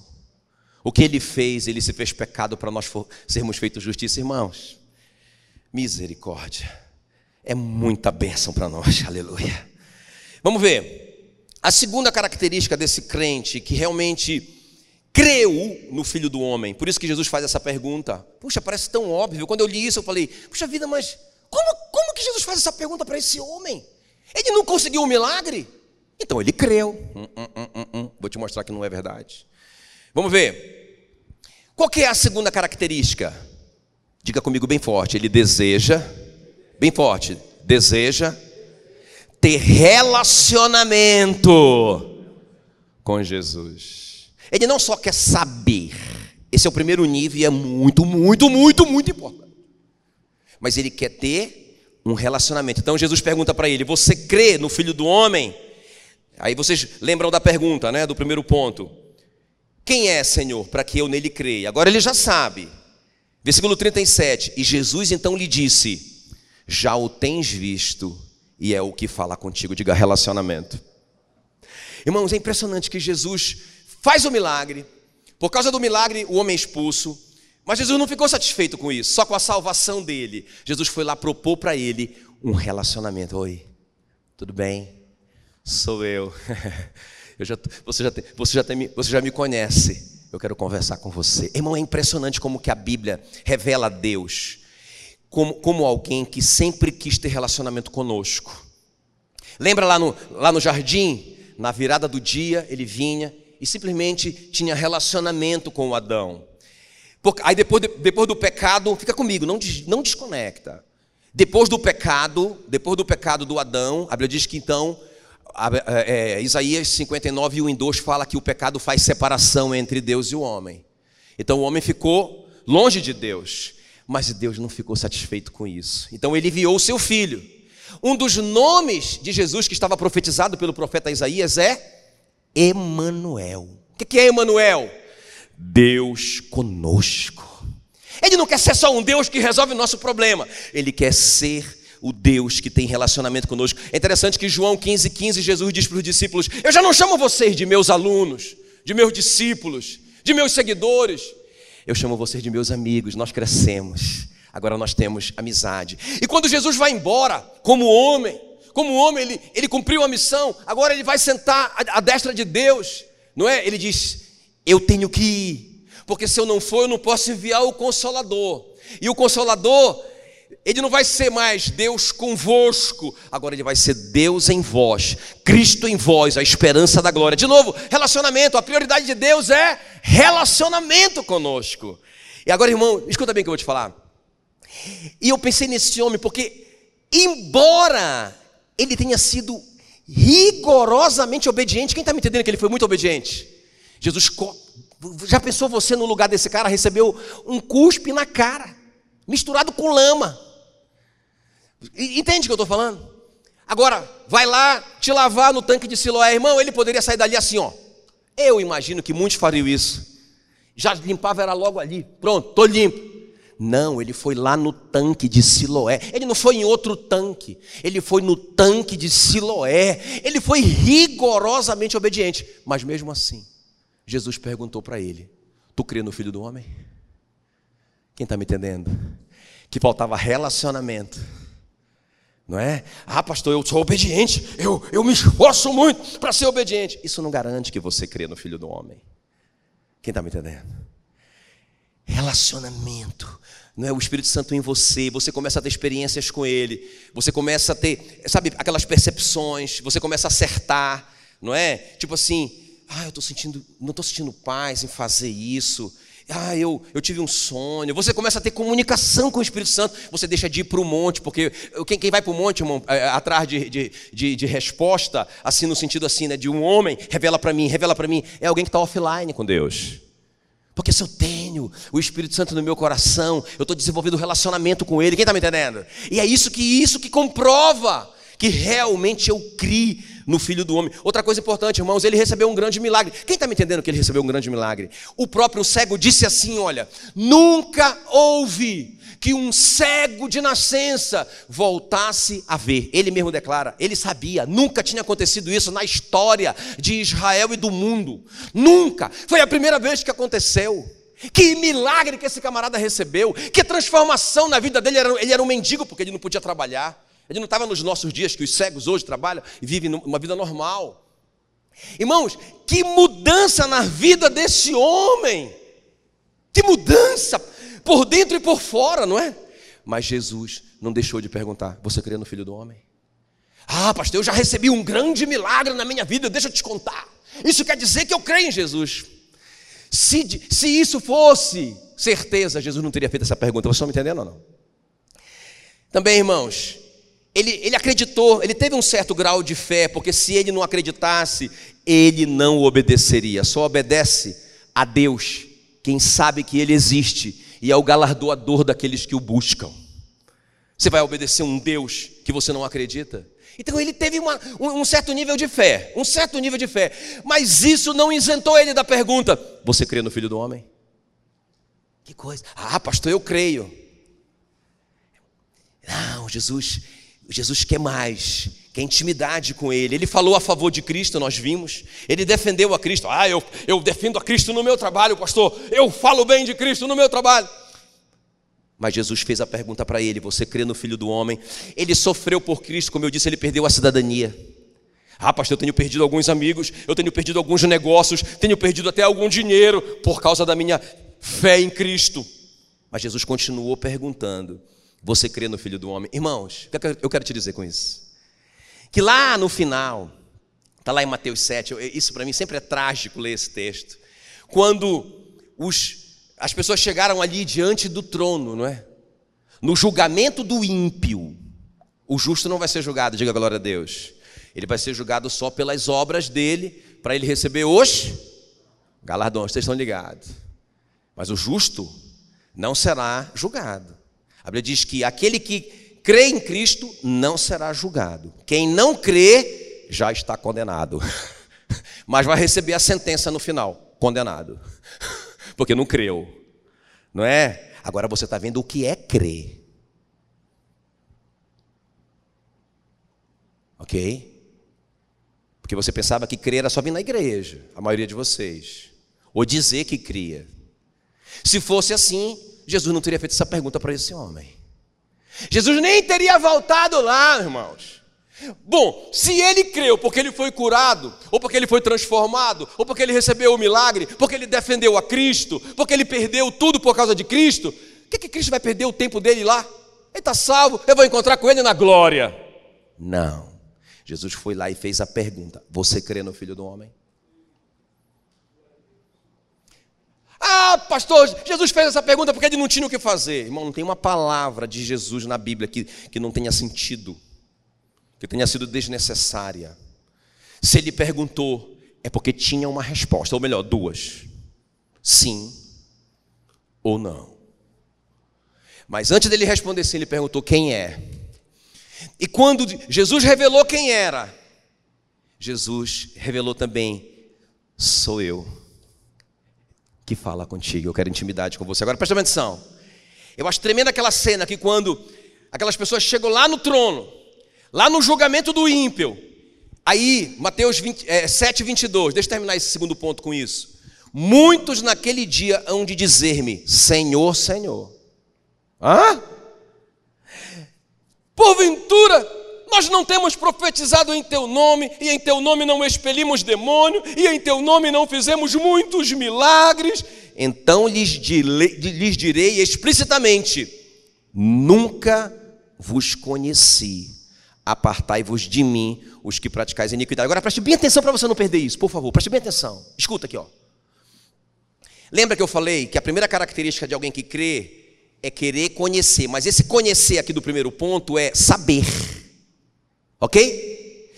O que ele fez, ele se fez pecado para nós sermos feitos justiça, irmãos. Misericórdia. É muita bênção para nós, [laughs] aleluia. Vamos ver. A segunda característica desse crente que realmente creu no Filho do Homem. Por isso que Jesus faz essa pergunta. Puxa, parece tão óbvio. Quando eu li isso, eu falei: Puxa vida, mas como, como que Jesus faz essa pergunta para esse homem? Ele não conseguiu um milagre? Então ele creu. Hum, hum, hum, hum, Vou te mostrar que não é verdade. Vamos ver. Qual que é a segunda característica? Diga comigo bem forte. Ele deseja, bem forte, deseja ter relacionamento com Jesus. Ele não só quer saber, esse é o primeiro nível e é muito, muito, muito, muito importante. Mas ele quer ter um relacionamento. Então Jesus pergunta para ele: Você crê no Filho do Homem? Aí vocês lembram da pergunta, né? Do primeiro ponto. Quem é, Senhor, para que eu nele creia? Agora ele já sabe. Versículo 37. E Jesus então lhe disse: Já o tens visto, e é o que fala contigo. Diga relacionamento. Irmãos, é impressionante que Jesus faz o milagre. Por causa do milagre, o homem é expulso. Mas Jesus não ficou satisfeito com isso, só com a salvação dele. Jesus foi lá propor para ele um relacionamento. Oi, tudo bem? Sou eu. [laughs] Eu já, você, já você, já tem, você já me conhece. Eu quero conversar com você. Irmão, é impressionante como que a Bíblia revela Deus como, como alguém que sempre quis ter relacionamento conosco. Lembra lá no, lá no jardim? Na virada do dia, ele vinha e simplesmente tinha relacionamento com o Adão. Aí depois, depois do pecado, fica comigo, não, não desconecta. Depois do pecado, depois do pecado do Adão, a Bíblia diz que então é, é, Isaías 59, 1 em 2 fala que o pecado faz separação entre Deus e o homem. Então o homem ficou longe de Deus, mas Deus não ficou satisfeito com isso. Então ele enviou o seu filho. Um dos nomes de Jesus que estava profetizado pelo profeta Isaías é Emanuel. O que é Emanuel? Deus conosco. Ele não quer ser só um Deus que resolve o nosso problema, ele quer ser o Deus que tem relacionamento conosco. É interessante que João 15, 15, Jesus diz para os discípulos: Eu já não chamo vocês de meus alunos, de meus discípulos, de meus seguidores. Eu chamo vocês de meus amigos. Nós crescemos. Agora nós temos amizade. E quando Jesus vai embora, como homem, como homem, ele, ele cumpriu a missão, agora ele vai sentar à, à destra de Deus, não é? Ele diz: Eu tenho que ir, porque se eu não for, eu não posso enviar o Consolador. E o Consolador ele não vai ser mais Deus convosco, agora ele vai ser Deus em vós, Cristo em vós, a esperança da glória. De novo, relacionamento, a prioridade de Deus é relacionamento conosco. E agora, irmão, escuta bem o que eu vou te falar. E eu pensei nesse homem porque, embora ele tenha sido rigorosamente obediente, quem está me entendendo que ele foi muito obediente? Jesus, já pensou você no lugar desse cara, recebeu um cuspe na cara. misturado com lama. Entende o que eu estou falando? Agora, vai lá te lavar no tanque de Siloé, irmão, ele poderia sair dali assim, ó. Eu imagino que muitos fariam isso. Já limpava, era logo ali. Pronto, estou limpo. Não, ele foi lá no tanque de Siloé. Ele não foi em outro tanque. Ele foi no tanque de Siloé. Ele foi rigorosamente obediente. Mas mesmo assim, Jesus perguntou para ele: Tu crê no filho do homem? Quem está me entendendo? Que faltava relacionamento. Não é? Ah, pastor, eu sou obediente, eu, eu me esforço muito para ser obediente. Isso não garante que você crê no Filho do Homem. Quem está me entendendo? Relacionamento, não é o Espírito Santo em você, você começa a ter experiências com Ele, você começa a ter, sabe, aquelas percepções, você começa a acertar, não é? Tipo assim, ah, eu estou sentindo, não estou sentindo paz em fazer isso, ah, eu, eu tive um sonho. Você começa a ter comunicação com o Espírito Santo. Você deixa de ir para o monte, porque quem, quem vai para o monte, irmão, é, é, atrás de, de, de, de, resposta, assim, no sentido assim, né, de um homem, revela para mim, revela para mim, é alguém que está offline com Deus. Porque se eu tenho o Espírito Santo no meu coração, eu estou desenvolvendo um relacionamento com Ele. Quem está me entendendo? E é isso que isso que comprova que realmente eu criei no Filho do Homem. Outra coisa importante, irmãos, ele recebeu um grande milagre. Quem está me entendendo que ele recebeu um grande milagre? O próprio cego disse assim: Olha, nunca houve que um cego de nascença voltasse a ver. Ele mesmo declara, ele sabia, nunca tinha acontecido isso na história de Israel e do mundo. Nunca. Foi a primeira vez que aconteceu. Que milagre que esse camarada recebeu, que transformação na vida dele. Ele era um mendigo porque ele não podia trabalhar. Ele não estava nos nossos dias que os cegos hoje trabalham e vivem uma vida normal. Irmãos, que mudança na vida desse homem! Que mudança por dentro e por fora, não é? Mas Jesus não deixou de perguntar: Você crê no Filho do Homem? Ah, pastor, eu já recebi um grande milagre na minha vida, deixa eu te contar. Isso quer dizer que eu creio em Jesus. Se, se isso fosse certeza, Jesus não teria feito essa pergunta. Vocês estão me entendendo ou não? Também, irmãos, ele, ele acreditou, ele teve um certo grau de fé, porque se ele não acreditasse, ele não obedeceria. Só obedece a Deus, quem sabe que ele existe e é o galardoador daqueles que o buscam. Você vai obedecer um Deus que você não acredita? Então ele teve uma, um, certo nível de fé, um certo nível de fé, mas isso não isentou ele da pergunta: Você crê no Filho do Homem? Que coisa! Ah, pastor, eu creio. Não, Jesus, Jesus quer mais, quer intimidade com Ele. Ele falou a favor de Cristo, nós vimos. Ele defendeu a Cristo. Ah, eu, eu defendo a Cristo no meu trabalho, pastor. Eu falo bem de Cristo no meu trabalho. Mas Jesus fez a pergunta para ele: Você crê no Filho do Homem? Ele sofreu por Cristo, como eu disse, ele perdeu a cidadania. Ah, pastor, eu tenho perdido alguns amigos, eu tenho perdido alguns negócios, tenho perdido até algum dinheiro por causa da minha fé em Cristo. Mas Jesus continuou perguntando: você crê no Filho do Homem. Irmãos, eu quero te dizer com isso? Que lá no final, está lá em Mateus 7, isso para mim sempre é trágico ler esse texto. Quando os, as pessoas chegaram ali diante do trono, não é? No julgamento do ímpio, o justo não vai ser julgado, diga glória a Deus. Ele vai ser julgado só pelas obras dele, para ele receber os galardões, vocês estão ligados. Mas o justo não será julgado. A Bíblia diz que aquele que crê em Cristo não será julgado. Quem não crê já está condenado. [laughs] Mas vai receber a sentença no final, condenado. [laughs] Porque não creu. Não é? Agora você está vendo o que é crer. Ok? Porque você pensava que crer era só vir na igreja, a maioria de vocês. Ou dizer que cria. Se fosse assim, Jesus não teria feito essa pergunta para esse homem. Jesus nem teria voltado lá, irmãos. Bom, se ele creu porque ele foi curado, ou porque ele foi transformado, ou porque ele recebeu o milagre, porque ele defendeu a Cristo, porque ele perdeu tudo por causa de Cristo, o que, que Cristo vai perder o tempo dele lá? Ele está salvo, eu vou encontrar com ele na glória. Não. Jesus foi lá e fez a pergunta: Você crê no Filho do Homem? Ah, pastor, Jesus fez essa pergunta porque ele não tinha o que fazer. Irmão, não tem uma palavra de Jesus na Bíblia que, que não tenha sentido, que tenha sido desnecessária. Se ele perguntou, é porque tinha uma resposta, ou melhor, duas: sim ou não. Mas antes dele responder sim, ele perguntou quem é. E quando Jesus revelou quem era, Jesus revelou também: sou eu que fala contigo, eu quero intimidade com você. Agora presta atenção. Eu acho tremenda aquela cena que quando aquelas pessoas chegam lá no trono, lá no julgamento do ímpio, aí, Mateus 20, é, 7, 22, deixa eu terminar esse segundo ponto com isso. Muitos naquele dia hão de dizer-me: Senhor, Senhor. Hã? Porventura, nós não temos profetizado em teu nome, e em teu nome não expelimos demônio, e em teu nome não fizemos muitos milagres. Então lhes, direi, lhes direi explicitamente: Nunca vos conheci, apartai-vos de mim, os que praticais iniquidade. Agora preste bem atenção para você não perder isso, por favor, preste bem atenção. Escuta aqui, ó. Lembra que eu falei que a primeira característica de alguém que crê é querer conhecer, mas esse conhecer aqui do primeiro ponto é saber. Ok?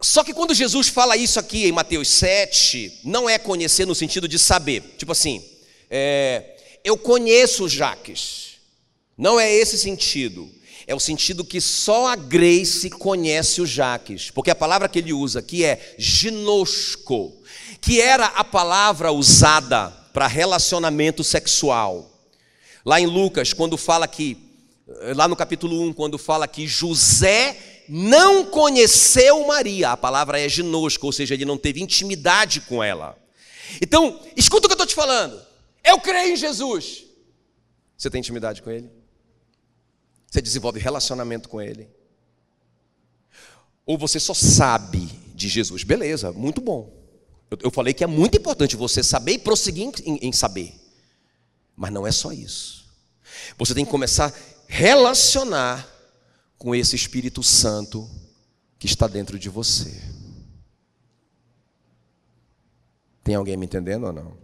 Só que quando Jesus fala isso aqui em Mateus 7, não é conhecer no sentido de saber. Tipo assim, é, eu conheço Jaques. Não é esse sentido. É o sentido que só a Grace conhece o Jaques. Porque a palavra que ele usa aqui é ginosco que era a palavra usada para relacionamento sexual. Lá em Lucas, quando fala que, lá no capítulo 1, quando fala que José não conheceu Maria, a palavra é ginosco, ou seja, ele não teve intimidade com ela. Então, escuta o que eu estou te falando. Eu creio em Jesus. Você tem intimidade com Ele? Você desenvolve relacionamento com Ele? Ou você só sabe de Jesus? Beleza, muito bom. Eu, falei que é muito importante você saber e prosseguir em, em saber. Mas não é só isso. Você tem que começar a relacionar com esse Espírito Santo que está dentro de você. Tem alguém me entendendo ou não?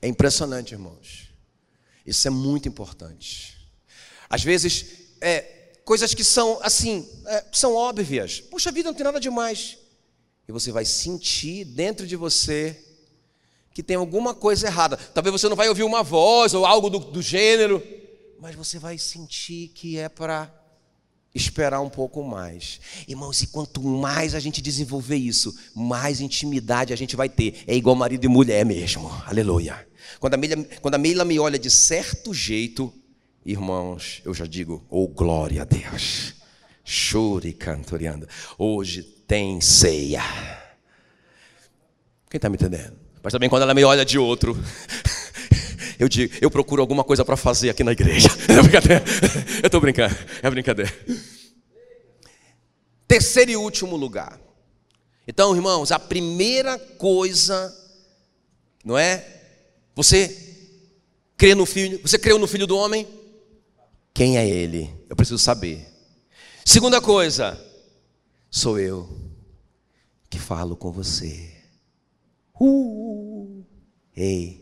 É impressionante, irmãos. Isso é muito importante. Às vezes, é, coisas que são assim, é, são óbvias. Puxa vida, não tem nada demais e você vai sentir dentro de você que tem alguma coisa errada. Talvez você não vai ouvir uma voz ou algo do, do gênero, mas você vai sentir que é para esperar um pouco mais. Irmãos, e quanto mais a gente desenvolver isso, mais intimidade a gente vai ter. É igual marido e mulher mesmo. Aleluia. Quando a Meila, me olha de certo jeito, irmãos, eu já digo, oh glória a Deus. Chore cantoriando. Hoje tem ceia. Quem está me entendendo? Mas também quando ela me olha de outro, [laughs] eu digo, eu procuro alguma coisa para fazer aqui na igreja. [laughs] É brincadeira. Eu estou brincando, é brincadeira. Terceiro e último lugar. Então, irmãos, a primeira coisa, não é? Você crê no filho, você creu no filho do homem? Quem é ele? Eu preciso saber. Segunda coisa, sou eu que falo com você. Uh, ei,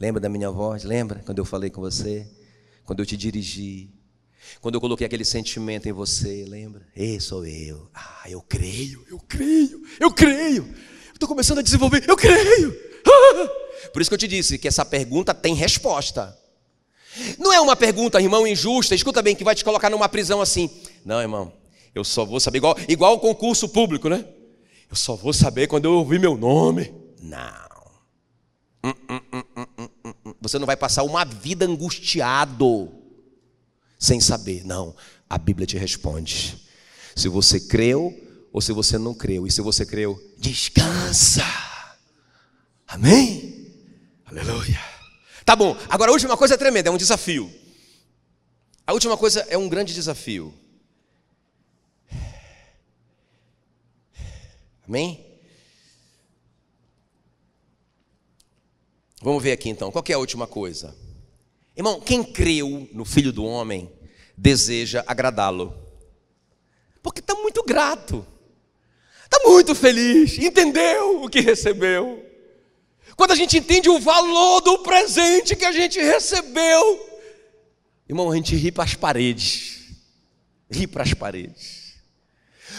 lembra da minha voz? Lembra quando eu falei com você? Quando eu te dirigi? Quando eu coloquei aquele sentimento em você, lembra? Ei, sou eu. Ah, eu creio, eu creio, eu creio. Estou começando a desenvolver, eu creio. Ah! Por isso que eu te disse que essa pergunta tem resposta. Não é uma pergunta, irmão, injusta, escuta bem, que vai te colocar numa prisão assim. Não, irmão, eu só vou saber, igual, igual o concurso público, né? Eu só vou saber quando eu ouvir meu nome. Não. Você não vai passar uma vida angustiado sem saber. Não. A Bíblia te responde. Se você creu ou se você não creu. E se você creu, descansa. Amém? Aleluia. Tá bom. Agora a última coisa é tremenda, é um desafio. A última coisa é um grande desafio. Amém? Vamos ver aqui então, qual é a última coisa? Irmão, quem creu no Filho do Homem deseja agradá-lo, porque está muito grato, está muito feliz, entendeu o que recebeu. Quando a gente entende o valor do presente que a gente recebeu, irmão, a gente ri para as paredes, ri para as paredes.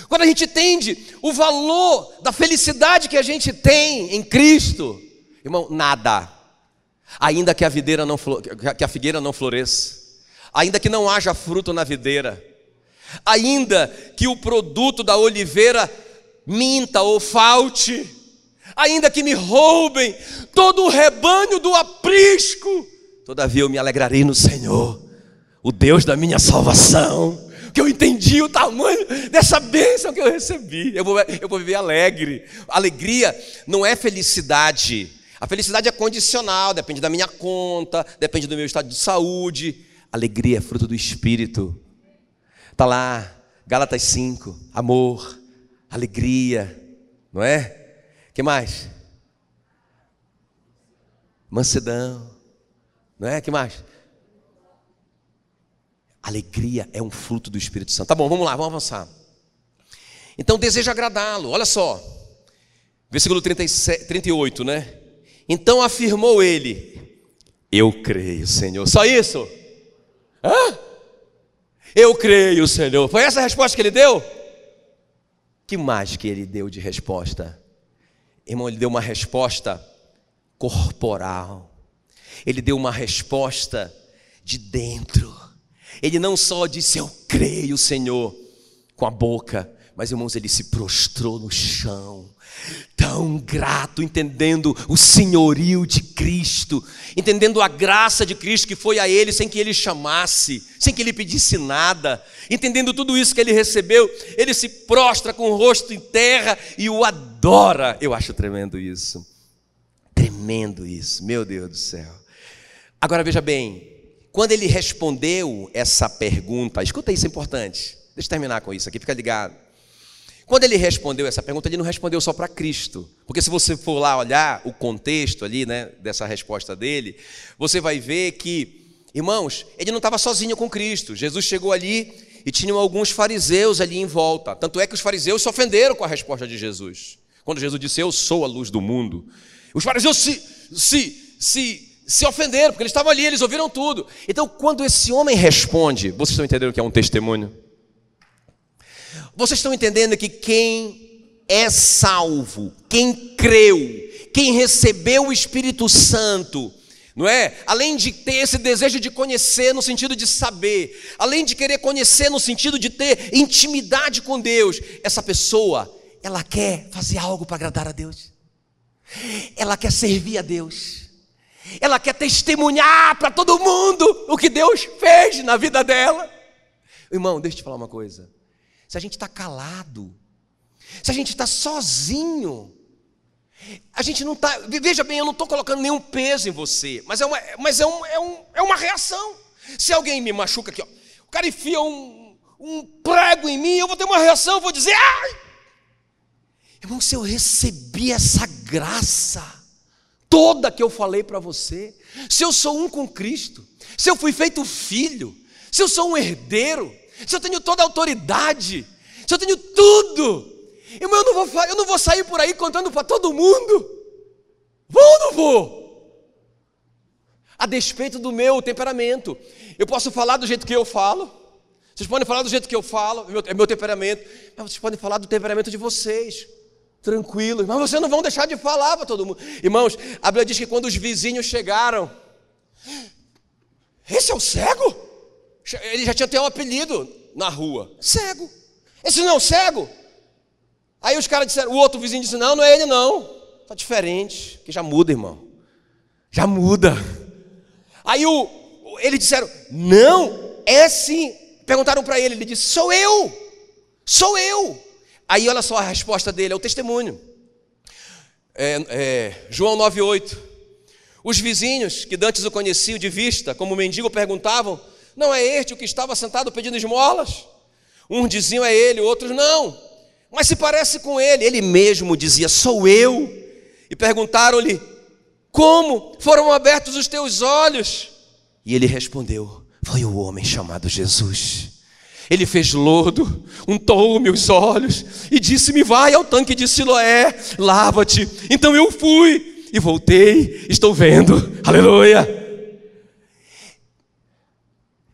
Quando a gente entende o valor da felicidade que a gente tem em Cristo, irmão, nada, ainda que a, videira não, que a figueira não floresça, ainda que não haja fruto na videira, ainda que o produto da oliveira minta ou falte, ainda que me roubem todo o rebanho do aprisco, todavia eu me alegrarei no Senhor, o Deus da minha salvação que eu entendi o tamanho dessa bênção que eu recebi. Eu vou, eu vou viver alegre. Alegria não é felicidade. A felicidade é condicional, depende da minha conta, depende do meu estado de saúde. Alegria é fruto do Espírito. Está lá, Gálatas 5, amor, alegria, não é? que mais? Mansidão, não é? que mais? Alegria é um fruto do Espírito Santo. Tá bom, vamos lá, vamos avançar. Então deseja agradá-lo, olha só, versículo 37, 38, né? Então afirmou ele: Eu creio, Senhor. Só isso? Hã? Eu creio, Senhor. Foi essa a resposta que ele deu? Que mais que ele deu de resposta? Irmão, ele deu uma resposta corporal. Ele deu uma resposta de dentro. Ele não só disse eu creio, Senhor, com a boca, mas irmãos, ele se prostrou no chão, tão grato, entendendo o senhorio de Cristo, entendendo a graça de Cristo que foi a ele sem que ele chamasse, sem que ele pedisse nada, entendendo tudo isso que ele recebeu, ele se prostra com o rosto em terra e o adora. Eu acho tremendo isso, tremendo isso, meu Deus do céu. Agora veja bem, quando ele respondeu essa pergunta, escuta isso é importante, deixa eu terminar com isso aqui, fica ligado. Quando ele respondeu essa pergunta, ele não respondeu só para Cristo. Porque se você for lá olhar o contexto ali, né, dessa resposta dele, você vai ver que, irmãos, ele não estava sozinho com Cristo. Jesus chegou ali e tinham alguns fariseus ali em volta. Tanto é que os fariseus se ofenderam com a resposta de Jesus. Quando Jesus disse, Eu sou a luz do mundo. Os fariseus se, se, se se ofenderam, porque eles estavam ali, eles ouviram tudo. Então, quando esse homem responde, vocês estão entendendo que é um testemunho? Vocês estão entendendo que quem é salvo, quem creu, quem recebeu o Espírito Santo, não é? Além de ter esse desejo de conhecer no sentido de saber, além de querer conhecer no sentido de ter intimidade com Deus, essa pessoa, ela quer fazer algo para agradar a Deus. Ela quer servir a Deus. Ela quer testemunhar para todo mundo o que Deus fez na vida dela. Irmão, deixa eu te falar uma coisa. Se a gente está calado, se a gente está sozinho, a gente não está. Veja bem, eu não estou colocando nenhum peso em você, mas é uma, mas é, um, é, um, é uma reação. Se alguém me machuca aqui, ó, o cara enfia um, um prego em mim, eu vou ter uma reação, eu vou dizer, ai! Irmão, se eu recebi essa graça, toda que eu falei para você, se eu sou um com Cristo, se eu fui feito filho, se eu sou um herdeiro, se eu tenho toda a autoridade, se eu tenho tudo, irmão, eu não vou, eu não vou sair por aí contando para todo mundo. Vou ou não vou? A despeito do meu temperamento, eu posso falar do jeito que eu falo, vocês podem falar do jeito que eu falo, é meu temperamento, mas vocês podem falar do temperamento de vocês tranquilo, mas vocês não vão deixar de falar para todo mundo. Irmãos, a Bíblia diz que quando os vizinhos chegaram, esse é o cego? Ele já tinha até um apelido na rua: cego. Esse não é o cego? Aí os caras disseram, o outro vizinho disse: não, não é ele não, está diferente, que já muda, irmão, já muda. Aí o, eles disseram: não, é sim. Perguntaram para ele, ele disse: sou eu, sou eu. Aí olha só a resposta dele, é o testemunho. É, é, João 9,8. Os vizinhos que dantes o conheciam de vista, como mendigo, perguntavam: Não é este o que estava sentado pedindo esmolas? Uns diziam é ele, outros não. Mas se parece com ele. Ele mesmo dizia: Sou eu. E perguntaram-lhe: Como foram abertos os teus olhos? E ele respondeu: Foi o homem chamado Jesus ele fez lodo, untou meus olhos e disse-me: Vai ao tanque de Siloé, lava-te. Então eu fui e voltei, estou vendo. Aleluia.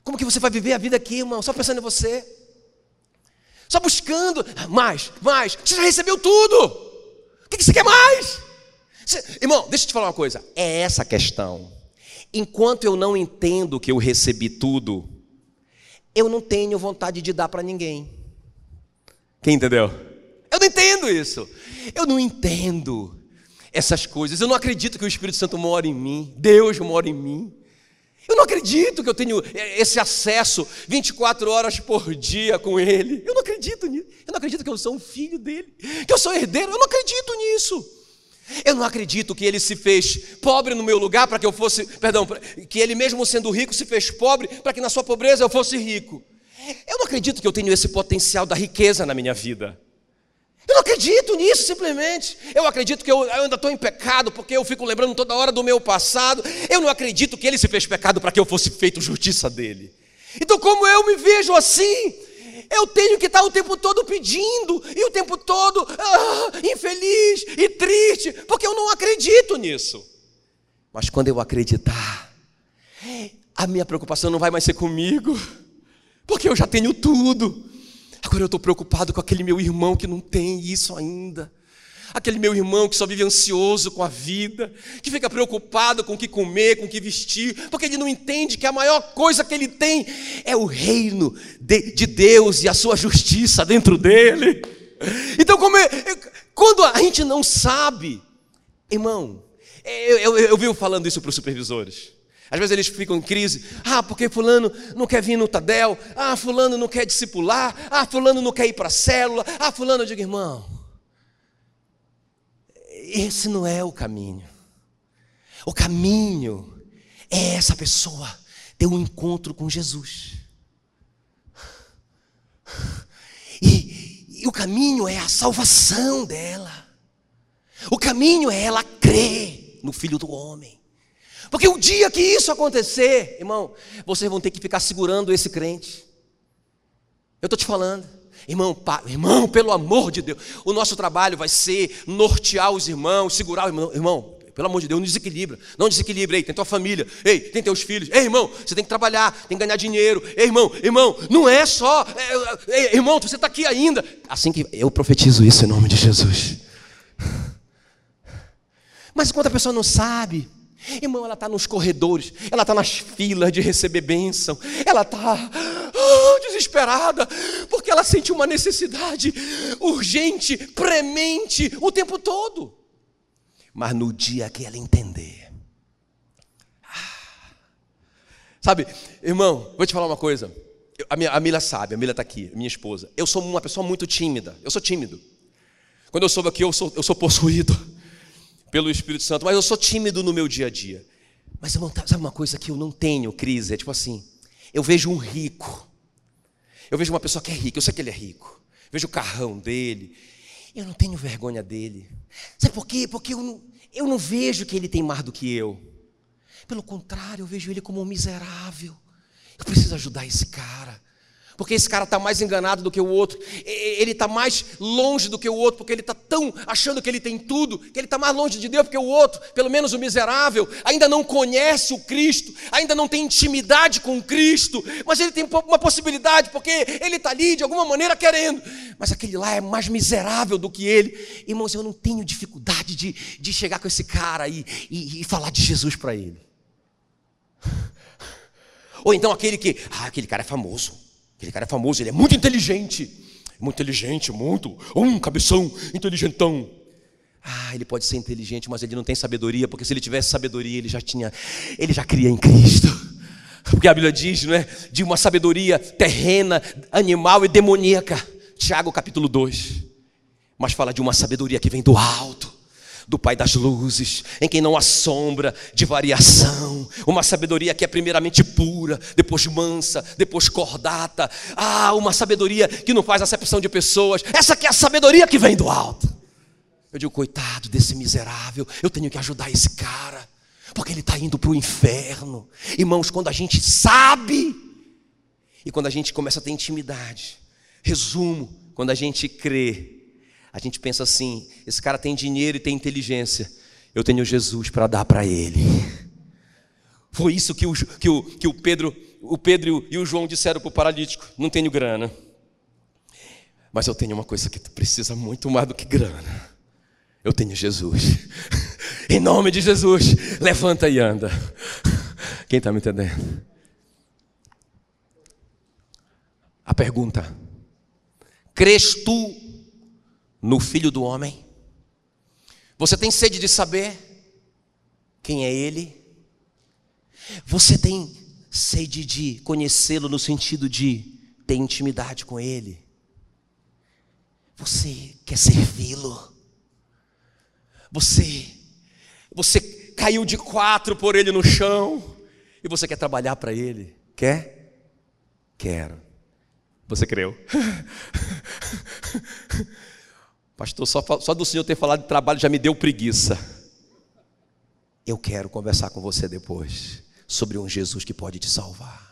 Como que você vai viver a vida aqui, irmão? Só pensando em você. Só buscando mais, mais. Você já recebeu tudo. O que você quer mais? Você... Irmão, deixa eu te falar uma coisa. É essa a questão. enquanto eu não entendo que eu recebi tudo, eu não tenho vontade de dar para ninguém. Quem entendeu? Eu não entendo isso. Eu não entendo essas coisas. Eu não acredito que o Espírito Santo mora em mim. Deus mora em mim. Eu não acredito que eu tenho esse acesso 24 horas por dia com Ele. Eu não acredito nisso. Eu não acredito que eu sou um filho dele, que eu sou herdeiro. Eu não acredito nisso. Eu não acredito que ele se fez pobre no meu lugar para que eu fosse, perdão, que ele mesmo sendo rico se fez pobre para que na sua pobreza eu fosse rico. Eu não acredito que eu tenho esse potencial da riqueza na minha vida. Eu não acredito nisso simplesmente. Eu acredito que eu, eu ainda estou em pecado porque eu fico lembrando toda hora do meu passado. Eu não acredito que ele se fez pecado para que eu fosse feito justiça dele. Então, como eu me vejo assim, eu tenho que estar o tempo todo pedindo, e o tempo todo ah, infeliz e triste, porque eu não acredito nisso. Mas quando eu acreditar, a minha preocupação não vai mais ser comigo, porque eu já tenho tudo. Agora eu estou preocupado com aquele meu irmão que não tem isso ainda. Aquele meu irmão que só vive ansioso com a vida, que fica preocupado com o que comer, com o que vestir, porque ele não entende que a maior coisa que ele tem é o reino de, de Deus e a sua justiça dentro dele. Então, como é, quando a gente não sabe, irmão, eu, eu, eu vivo falando isso para os supervisores. Às vezes eles ficam em crise. Ah, porque fulano não quer vir no Tadel. Ah, fulano não quer discipular. Ah, fulano não quer ir para a célula. Ah, fulano, eu digo, irmão, esse não é o caminho. O caminho é essa pessoa ter um encontro com Jesus. E, e, o caminho é a salvação dela. O caminho é ela crer no Filho do Homem. Porque o dia que isso acontecer, irmão, vocês vão ter que ficar segurando esse crente. Eu estou te falando. Irmão, pá, irmão, pelo amor de Deus, o nosso trabalho vai ser nortear os irmãos, segurar o irmão. Irmão, pelo amor de Deus, não desequilibra. Não desequilibra. Ei, tem tua família. Ei, tem teus filhos. Ei, irmão, você tem que trabalhar, tem que ganhar dinheiro. Ei, irmão, irmão, não é só. É, é, irmão, você está aqui ainda. Assim que eu profetizo isso em nome de Jesus. Mas quando a pessoa não sabe, Irmão, ela está nos corredores, ela está nas filas de receber bênção, ela está oh, desesperada, porque ela sente uma necessidade urgente, premente, o tempo todo. Mas no dia que ela entender, ah, sabe, irmão, vou te falar uma coisa. A, minha, a Mila sabe, a Mila está aqui, minha esposa. Eu sou uma pessoa muito tímida, eu sou tímido. Quando eu soube aqui, eu sou, eu sou possuído pelo Espírito Santo, mas eu sou tímido no meu dia a dia. Mas irmão, tá, sabe uma coisa que eu não tenho, crise? É tipo assim: eu vejo um rico, eu vejo uma pessoa que é rica, eu sei que ele é rico, eu vejo o carrão dele, eu não tenho vergonha dele. Sabe por quê? Porque eu eu não vejo que ele tem mais do que eu. Pelo contrário, eu vejo ele como um miserável. Eu preciso ajudar esse cara porque esse cara está mais enganado do que o outro, ele está mais longe do que o outro, porque ele está tão achando que ele tem tudo, que ele está mais longe de Deus porque o outro, pelo menos o miserável, ainda não conhece o Cristo, ainda não tem intimidade com Cristo, mas ele tem uma possibilidade, porque ele está ali de alguma maneira querendo, mas aquele lá é mais miserável do que ele. Irmãos, eu não tenho dificuldade de, de chegar com esse cara aí e, e falar de Jesus para ele. Ou então aquele que, ah, aquele cara é famoso. Aquele cara é famoso, ele é muito inteligente. Muito inteligente, muito. Um cabeção, inteligentão. Ah, ele pode ser inteligente, mas ele não tem sabedoria, porque se ele tivesse sabedoria, ele já tinha, ele já cria em Cristo. [laughs] Porque a Bíblia diz, não é? De uma sabedoria terrena, animal e demoníaca. Tiago capítulo 2. Mas fala de uma sabedoria que vem do alto do Pai das luzes, em quem não há sombra de variação, uma sabedoria que é primeiramente pura, depois mansa, depois cordata. Ah, uma sabedoria que não faz acepção de pessoas. Essa que é a sabedoria que vem do alto. Eu digo, coitado desse miserável, eu tenho que ajudar esse cara, porque ele está indo para o inferno. Irmãos, quando a gente sabe e quando a gente começa a ter intimidade, resumo, quando a gente crê, a gente pensa assim: esse cara tem dinheiro e tem inteligência, eu tenho Jesus para dar para ele. Foi isso que o, que o, que o Pedro, o Pedro e o João disseram para o paralítico: não tenho grana, mas eu tenho uma coisa que tu precisa muito mais do que grana. Eu tenho Jesus. [laughs] em nome de Jesus, levanta e anda. Quem está me entendendo? A pergunta: Crês tu no Filho do Homem? Você tem sede de saber quem é Ele? Você tem sede de conhecê-lo no sentido de ter intimidade com Ele? Você quer servi-lo? Você, você caiu de quatro por Ele no chão e você quer trabalhar para Ele? Quer? Quero. Você creu? [laughs] Pastor, só, só do Senhor ter falado de trabalho já me deu preguiça. Eu quero conversar com você depois sobre um Jesus que pode te salvar.